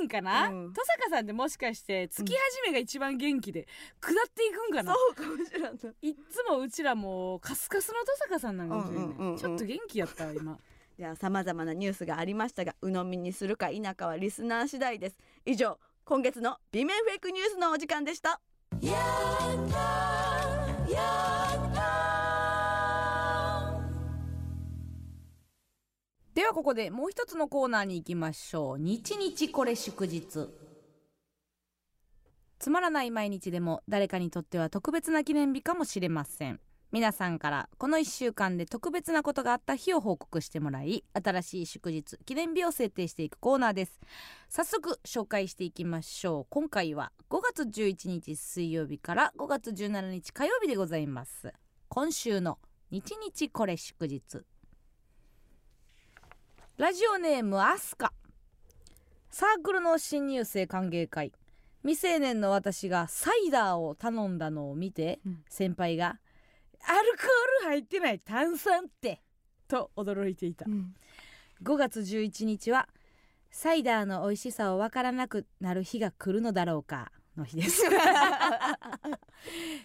なんかな、うん。登坂さんってもしかして月始めが一番元気で下っていくんかな、そうかもしれな。いいっつもうちらもうカスカスの登坂さんなんかもしれない、うんうんうんうん。ちょっと元気やったわ今。じゃあさまざまなニュースがありましたが鵜呑みにするか否かはリスナー次第です。以上今月の美面フェイクニュースのお時間でしたではここでもう一つのコーナーに行きましょう。日日これ祝日。つまらない毎日でも誰かにとっては特別な記念日かもしれません。皆さんからこの1週間で特別なことがあった日を報告してもらい新しい祝日記念日を設定していくコーナーです。早速紹介していきましょう。今回は5月11日水曜日から5月17日火曜日でございます。今週の日日これ祝日。ラジオネームアスカ。サークルの新入生歓迎会。未成年の私がサイダーを頼んだのを見て、うん。先輩が「アルコール入ってない炭酸って!」と驚いていた。うん。5月11日はサイダーの美味しさをわからなくなる日が来るのだろうかの日です。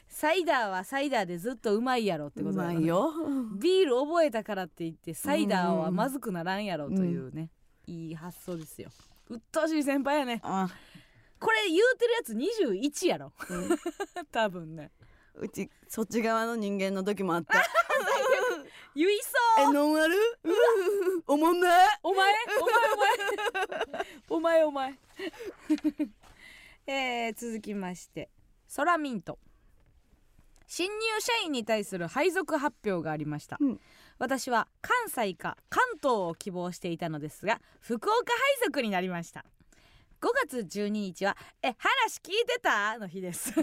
サイダーはサイダーでずっとうまいやろってこうとだいよ。ビール覚えたからって言ってサイダーはまずくならんやろというね、いい発想ですよ。うっとうしい先輩やね。あ、これ言うてるやつ21やろ。うん。多分ね。うちそっち側の人間の時もあった。言いえそう。ノンアルうん。おもんない？お前お前。お前お前 えー、続きまして。ソラミント。新入社員に対する配属発表がありました、うん。私は関西か関東を希望していたのですが福岡配属になりました。5月12日は「え話聞いてた?」の日です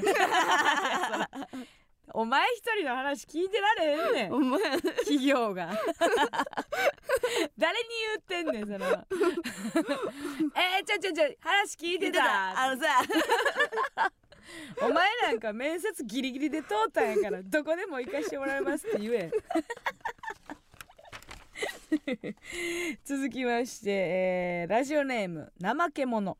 お前一人の話聞いてられへんねん。お前企業が。誰に言ってんねんその。えー、ちょちょちょ話聞いてた。あのさ。お前なんか面接ギリギリで通ったんやからどこでも行かしてもらいますって言え。続きまして、えーラジオネーム怠け者。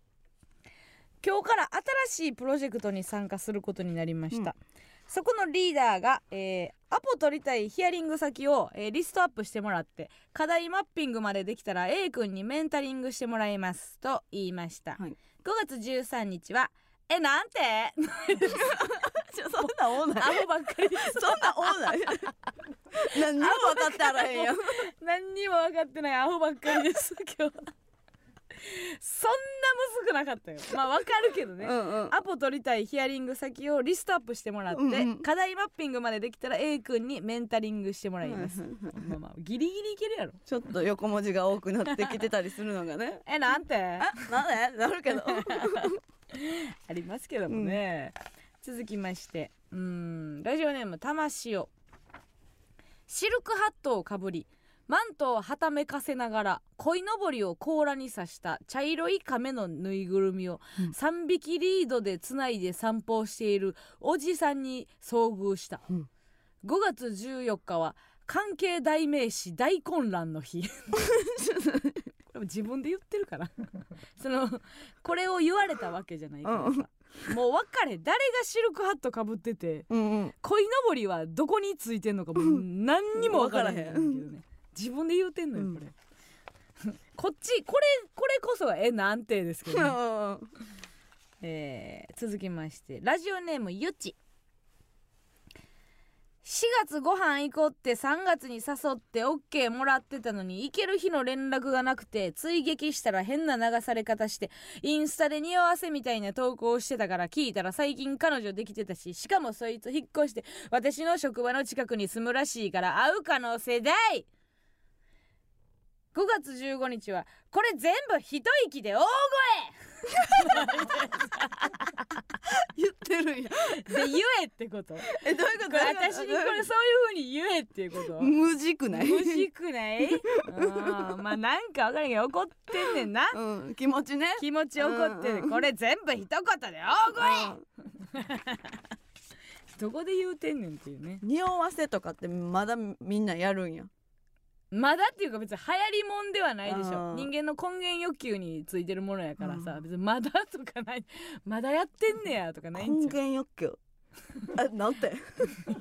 今日から新しいプロジェクトに参加することになりました、うんそこのリーダーが、えーアポ取りたいヒアリング先を、えーリストアップしてもらって課題マッピングまでできたら A 君にメンタリングしてもらいますと言いました、はい。5月13日は「えなんて? 」そんなおんない。アホばっかりそんなおんない。何にも分かってあらへん。やん何にも分かってないアホばっかりです今日そんなむずくなかったよ。まあ分かるけどね、うんうん。アポ取りたいヒアリング先をリストアップしてもらって、うんうん。課題マッピングまでできたら A 君にメンタリングしてもらいます、まあまあギリギリいけるやろ。ちょっと横文字が多くなってきてたりするのがね。えなんて？あなんで？なるけど。ありますけどもね、続きまして。うーん。ラジオネーム魂を。シルクハットをかぶりマントをはためかせながら鯉のぼりを甲羅に刺した茶色い亀のぬいぐるみをうん。3匹リードでつないで散歩をしているおじさんに遭遇した、うん。5月14日は関係代名詞大混乱の日。これも自分で言ってるから。そのこれを言われたわけじゃないからさ、もう分かれ誰がシルクハットかぶっててうんうん。鯉のぼりはどこについてんのかもう何にも分からへんけどね自分で言うてんのよ これ、こっちこれこれこそがえなんてですけど、ね。えー続きましてラジオネームゆち。4月ご飯行こうって3月に誘って OK もらってたのに行ける日の連絡がなくて追撃したら変な流され方してインスタで匂わせみたいな投稿をしてたから聞いたら最近彼女できてたししかもそいつ引っ越して私の職場の近くに住むらしいから会う可能性大5月15日はこれ全部一息で大 言ってるんや声で言えってこと。こえどういうこと？れ私にこれそういう風に言えっていうこと。無じくない？むしくない？うんまあなんか分からんけど怒ってんねんな。うん気持ちね。気持ち怒ってうんうん。これ全部一言で大声。どこで言うてんねんっていうね。匂わせとかってまだみんなやるんやまだっていうか別に流行りもんではないでしょ。人間の根源欲求についてるものやからさ、うん。別にまだとかないまだやってんねやとかないん根ちゃう源欲求。あなんて？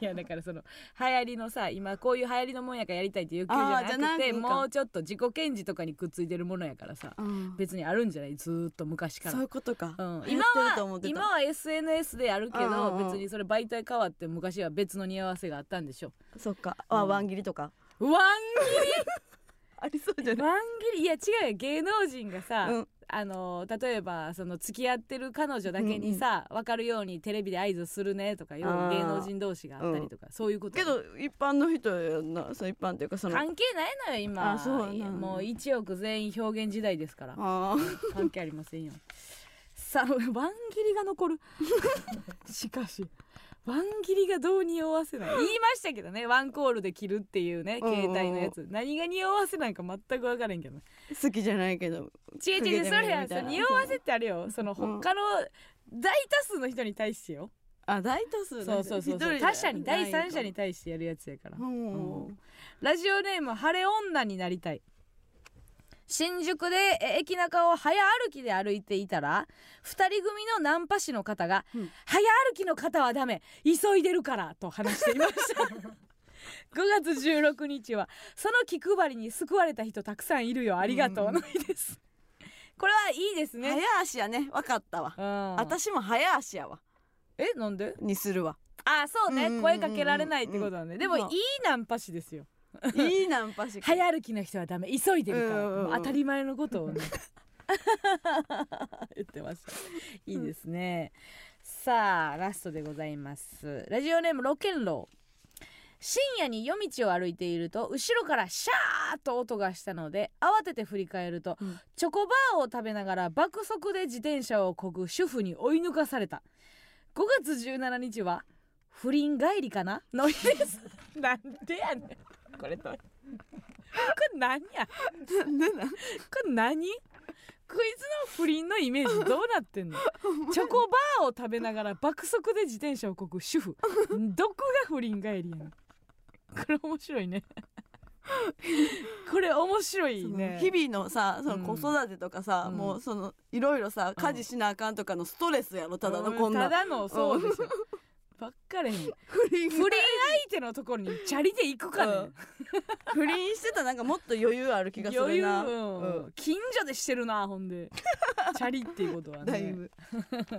いやだからその流行りのさ今こういう流行りのもんやからやりたいっていう欲求じゃなくてもうちょっと自己顕示とかにくっついてるものやからさ別にあるんじゃない？ずーっと昔から。そういうことか、うん、今は今は SNS でやるけどうんうん。うん別にそれ媒体変わって昔は別の似合わせがあったんでしょ。そっか。あ、うん。ワン切りとかワン ありそうじゃない？ワン切りいや違うよ。芸能人がさ、うん。あの例えばその付き合ってる彼女だけにさ、分かるようにテレビで合図するねとかいう芸能人同士があったりとか、そういうことけど一般の人やんなそう一般っていうかその関係ないのよ今。あそうもう1億全員表現時代ですから。関係ありませんよ。さあワン切りが残る。しかしワン切りがどう匂わせない。言いましたけどね。ワンコールで切るっていうねうんうん。うん携帯のやつ。何が匂わせなんか全く分からんけど好きじゃないけど。違う違うそれやみたいな。匂わせってあるよ。そのうん他の大多数の人に対してよ。あ大多数そうそうそう他者に第三者に対してやるやつやから。ラジオネーム晴れ女になりたい新宿でえ駅中を早歩きで歩いていたら二人組のナンパ師の方が、うん。早歩きの方はダメ急いでるからと話していました。5月16日はその気配りに救われた人たくさんいるよ。ありがとう。うんの日です。これはいいですね。早足やね。分かったわ。うん。私も早足やわ。えなんで？にするわ。あそうね、うんうんうんうん声かけられないってことなんででもいまあ。いナンパ師ですよいいナンパし早歩きの人はダメ。急いでるから、うんうんうん。もう当たり前のことをね。言ってましたいいですね、さあラストでございます。ラジオネームロケンロー。深夜に夜道を歩いていると後ろからシャーッと音がしたので慌てて振り返ると、うん。チョコバーを食べながら爆速で自転車をこぐ主婦に追い抜かされた。5月17日は不倫帰りかな？の日です。なんでやねんこれと。これ何や？これ何？こいつの不倫のイメージどうなってんの？チョコバーを食べながら爆速で自転車をこぐ主婦。どこが不倫帰りやねん。これ面白いね。これ面白いね。日々のさそのうん。子育てとかさ、うん。もうそのいろいろさ家事しなあかんとかのストレスやろただのこんな。ただのそうでしょ ばっかり不倫相手のところにチャリで行くかね、うん。不倫してたらなんかもっと余裕ある気がす余裕、るなうん。近所でしてるなほんで。チャリっていうことはね。だいぶ。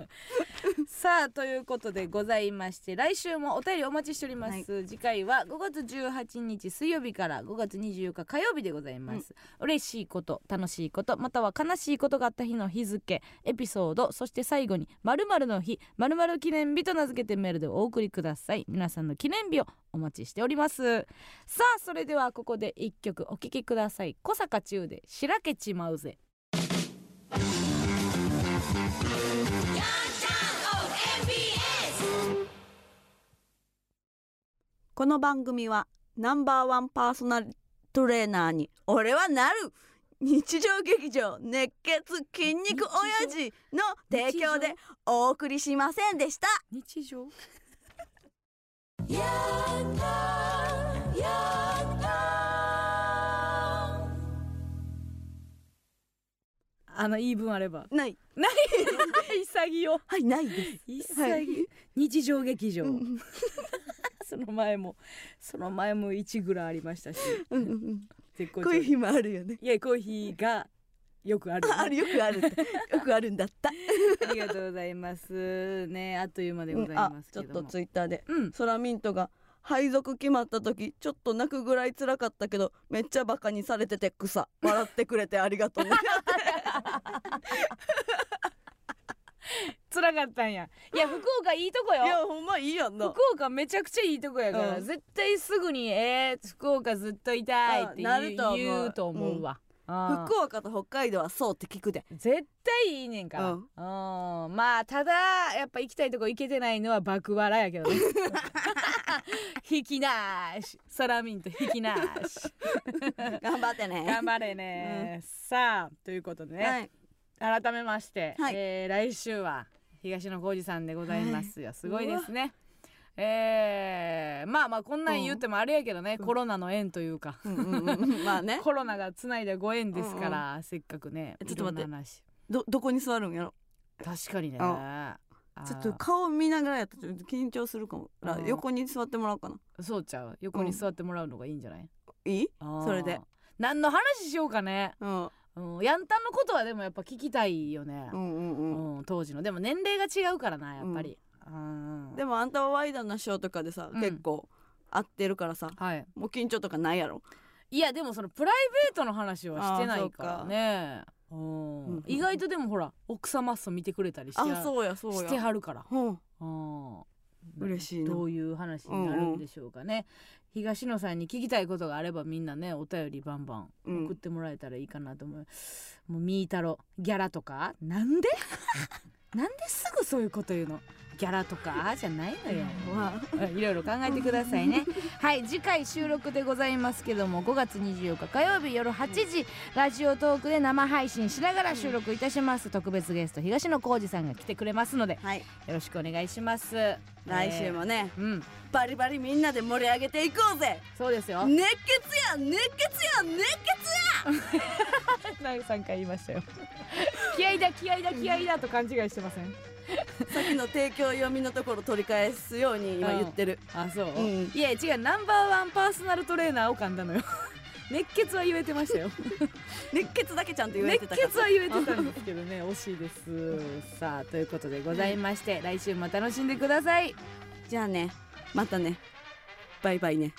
さあということでございまして来週もお便りお待ちしております、次回は5月18日水曜日から5月24日火曜日でございます、嬉しいこと楽しいことまたは悲しいことがあった日の日付エピソードそして最後に〇〇の日〇〇記念日と名付けてメールでお送りください。皆さんの記念日をお待ちしております。さあそれではここで一曲お聴きください。小坂中でしらけちまうぜこの番組はナンバーワンパーソナルトレーナーに俺はなる。日常劇場熱血筋肉親父の提供でお送りしませんでした。日常？あの言い分あれば。ない。ない。潔はい。ないです。潔、はい。日常劇場、うん その前もその前も1ぐらいありましたし。うんうんうん絶好調。こういう日もあるよね。いやコーヒーがよくあるよね、あるよくある よくあるんだった。ありがとうございますね。あっという間でございあますちょっとツイッターで。うん。ソラミントが配属決まった時ちょっと泣くぐらい辛かったけどめっちゃバカにされてて草。笑ってくれてありがとう。ね辛かったんや。いや 福岡いいとこよ。いやほんまいいやんな。福岡めちゃくちゃいいとこやから、うん。絶対すぐに「えー、福岡ずっといたい」って言うると思う。言うと思うわ、あー福岡と北海道はそうって聞くで。絶対いいねんから、ううん。ん、まあただやっぱ行きたいとこ行けてないのは爆笑やけどね。引きなーし。サラミンと引きなーし。頑張ってね。頑張れね、さあということでね、はい。改めまして、はい。えー来週は東野幸治さんでございますよ、すごいですね。えー、まあまあこんなん言ってもあれやけどね、うん。コロナの縁というか、うん。うん。うん。まあね。コロナがつないだご縁ですから、せっかくねえちょっと待って。どどこに座るんやろ？確かにね。ちょっと顔見ながらやったら緊張するかも。うん。横に座ってもらおうかな。そうちゃう。横に座ってもらうのがいいんじゃない、いい？それで。何の話しようかね、うんうん、ヤンタンのことはでもやっぱ聞きたいよね。う、んうんうん。うん当時の。でも年齢が違うからなやっぱり、うん。でもあんたはワイドなショーとかでさ、うん。結構合ってるからさはい。もう緊張とかないやろ？いやでもそのプライベートの話はしてないからね。うん。うん意外とでもほら奥様っそ見てくれたりしてあそうやそうや。してはるから。うん。うん。嬉しいな。どういう話になるんでしょうかね、東野さんに聞きたいことがあればみんなねお便りバンバンうん。送ってもらえたらいいかなと思う、もうみーたろギャラとか？なんで？なんですぐそういうこと言うの？ギャラとか？じゃないのよ。まあ。いろいろ考えてくださいね。はい次回収録でございますけども5月24日火曜日夜8時ラジオトークで生配信しながら収録いたします。特別ゲスト東野幸治さんが来てくれますのではい。よろしくお願いします来週もね、うん。バリバリみんなで盛り上げていこうぜ。そうですよ。熱血やん熱血や。ん熱3回言いましたよ。気合だ気合だ気合だと勘違いしてません？血さっきの提供読みのところ取り返すように今言ってる。あそう、うん。いや違う。ナンバーワンパーソナルトレーナーを噛んだのよ熱血は言えてましたよ。熱血だけちゃんと言われ熱てたから。血は言えてたんですけどね惜しいです。さあということでございまして、来週も楽しんでください。じゃあねまたね。バイバイね。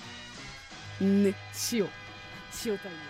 ね塩塩タイム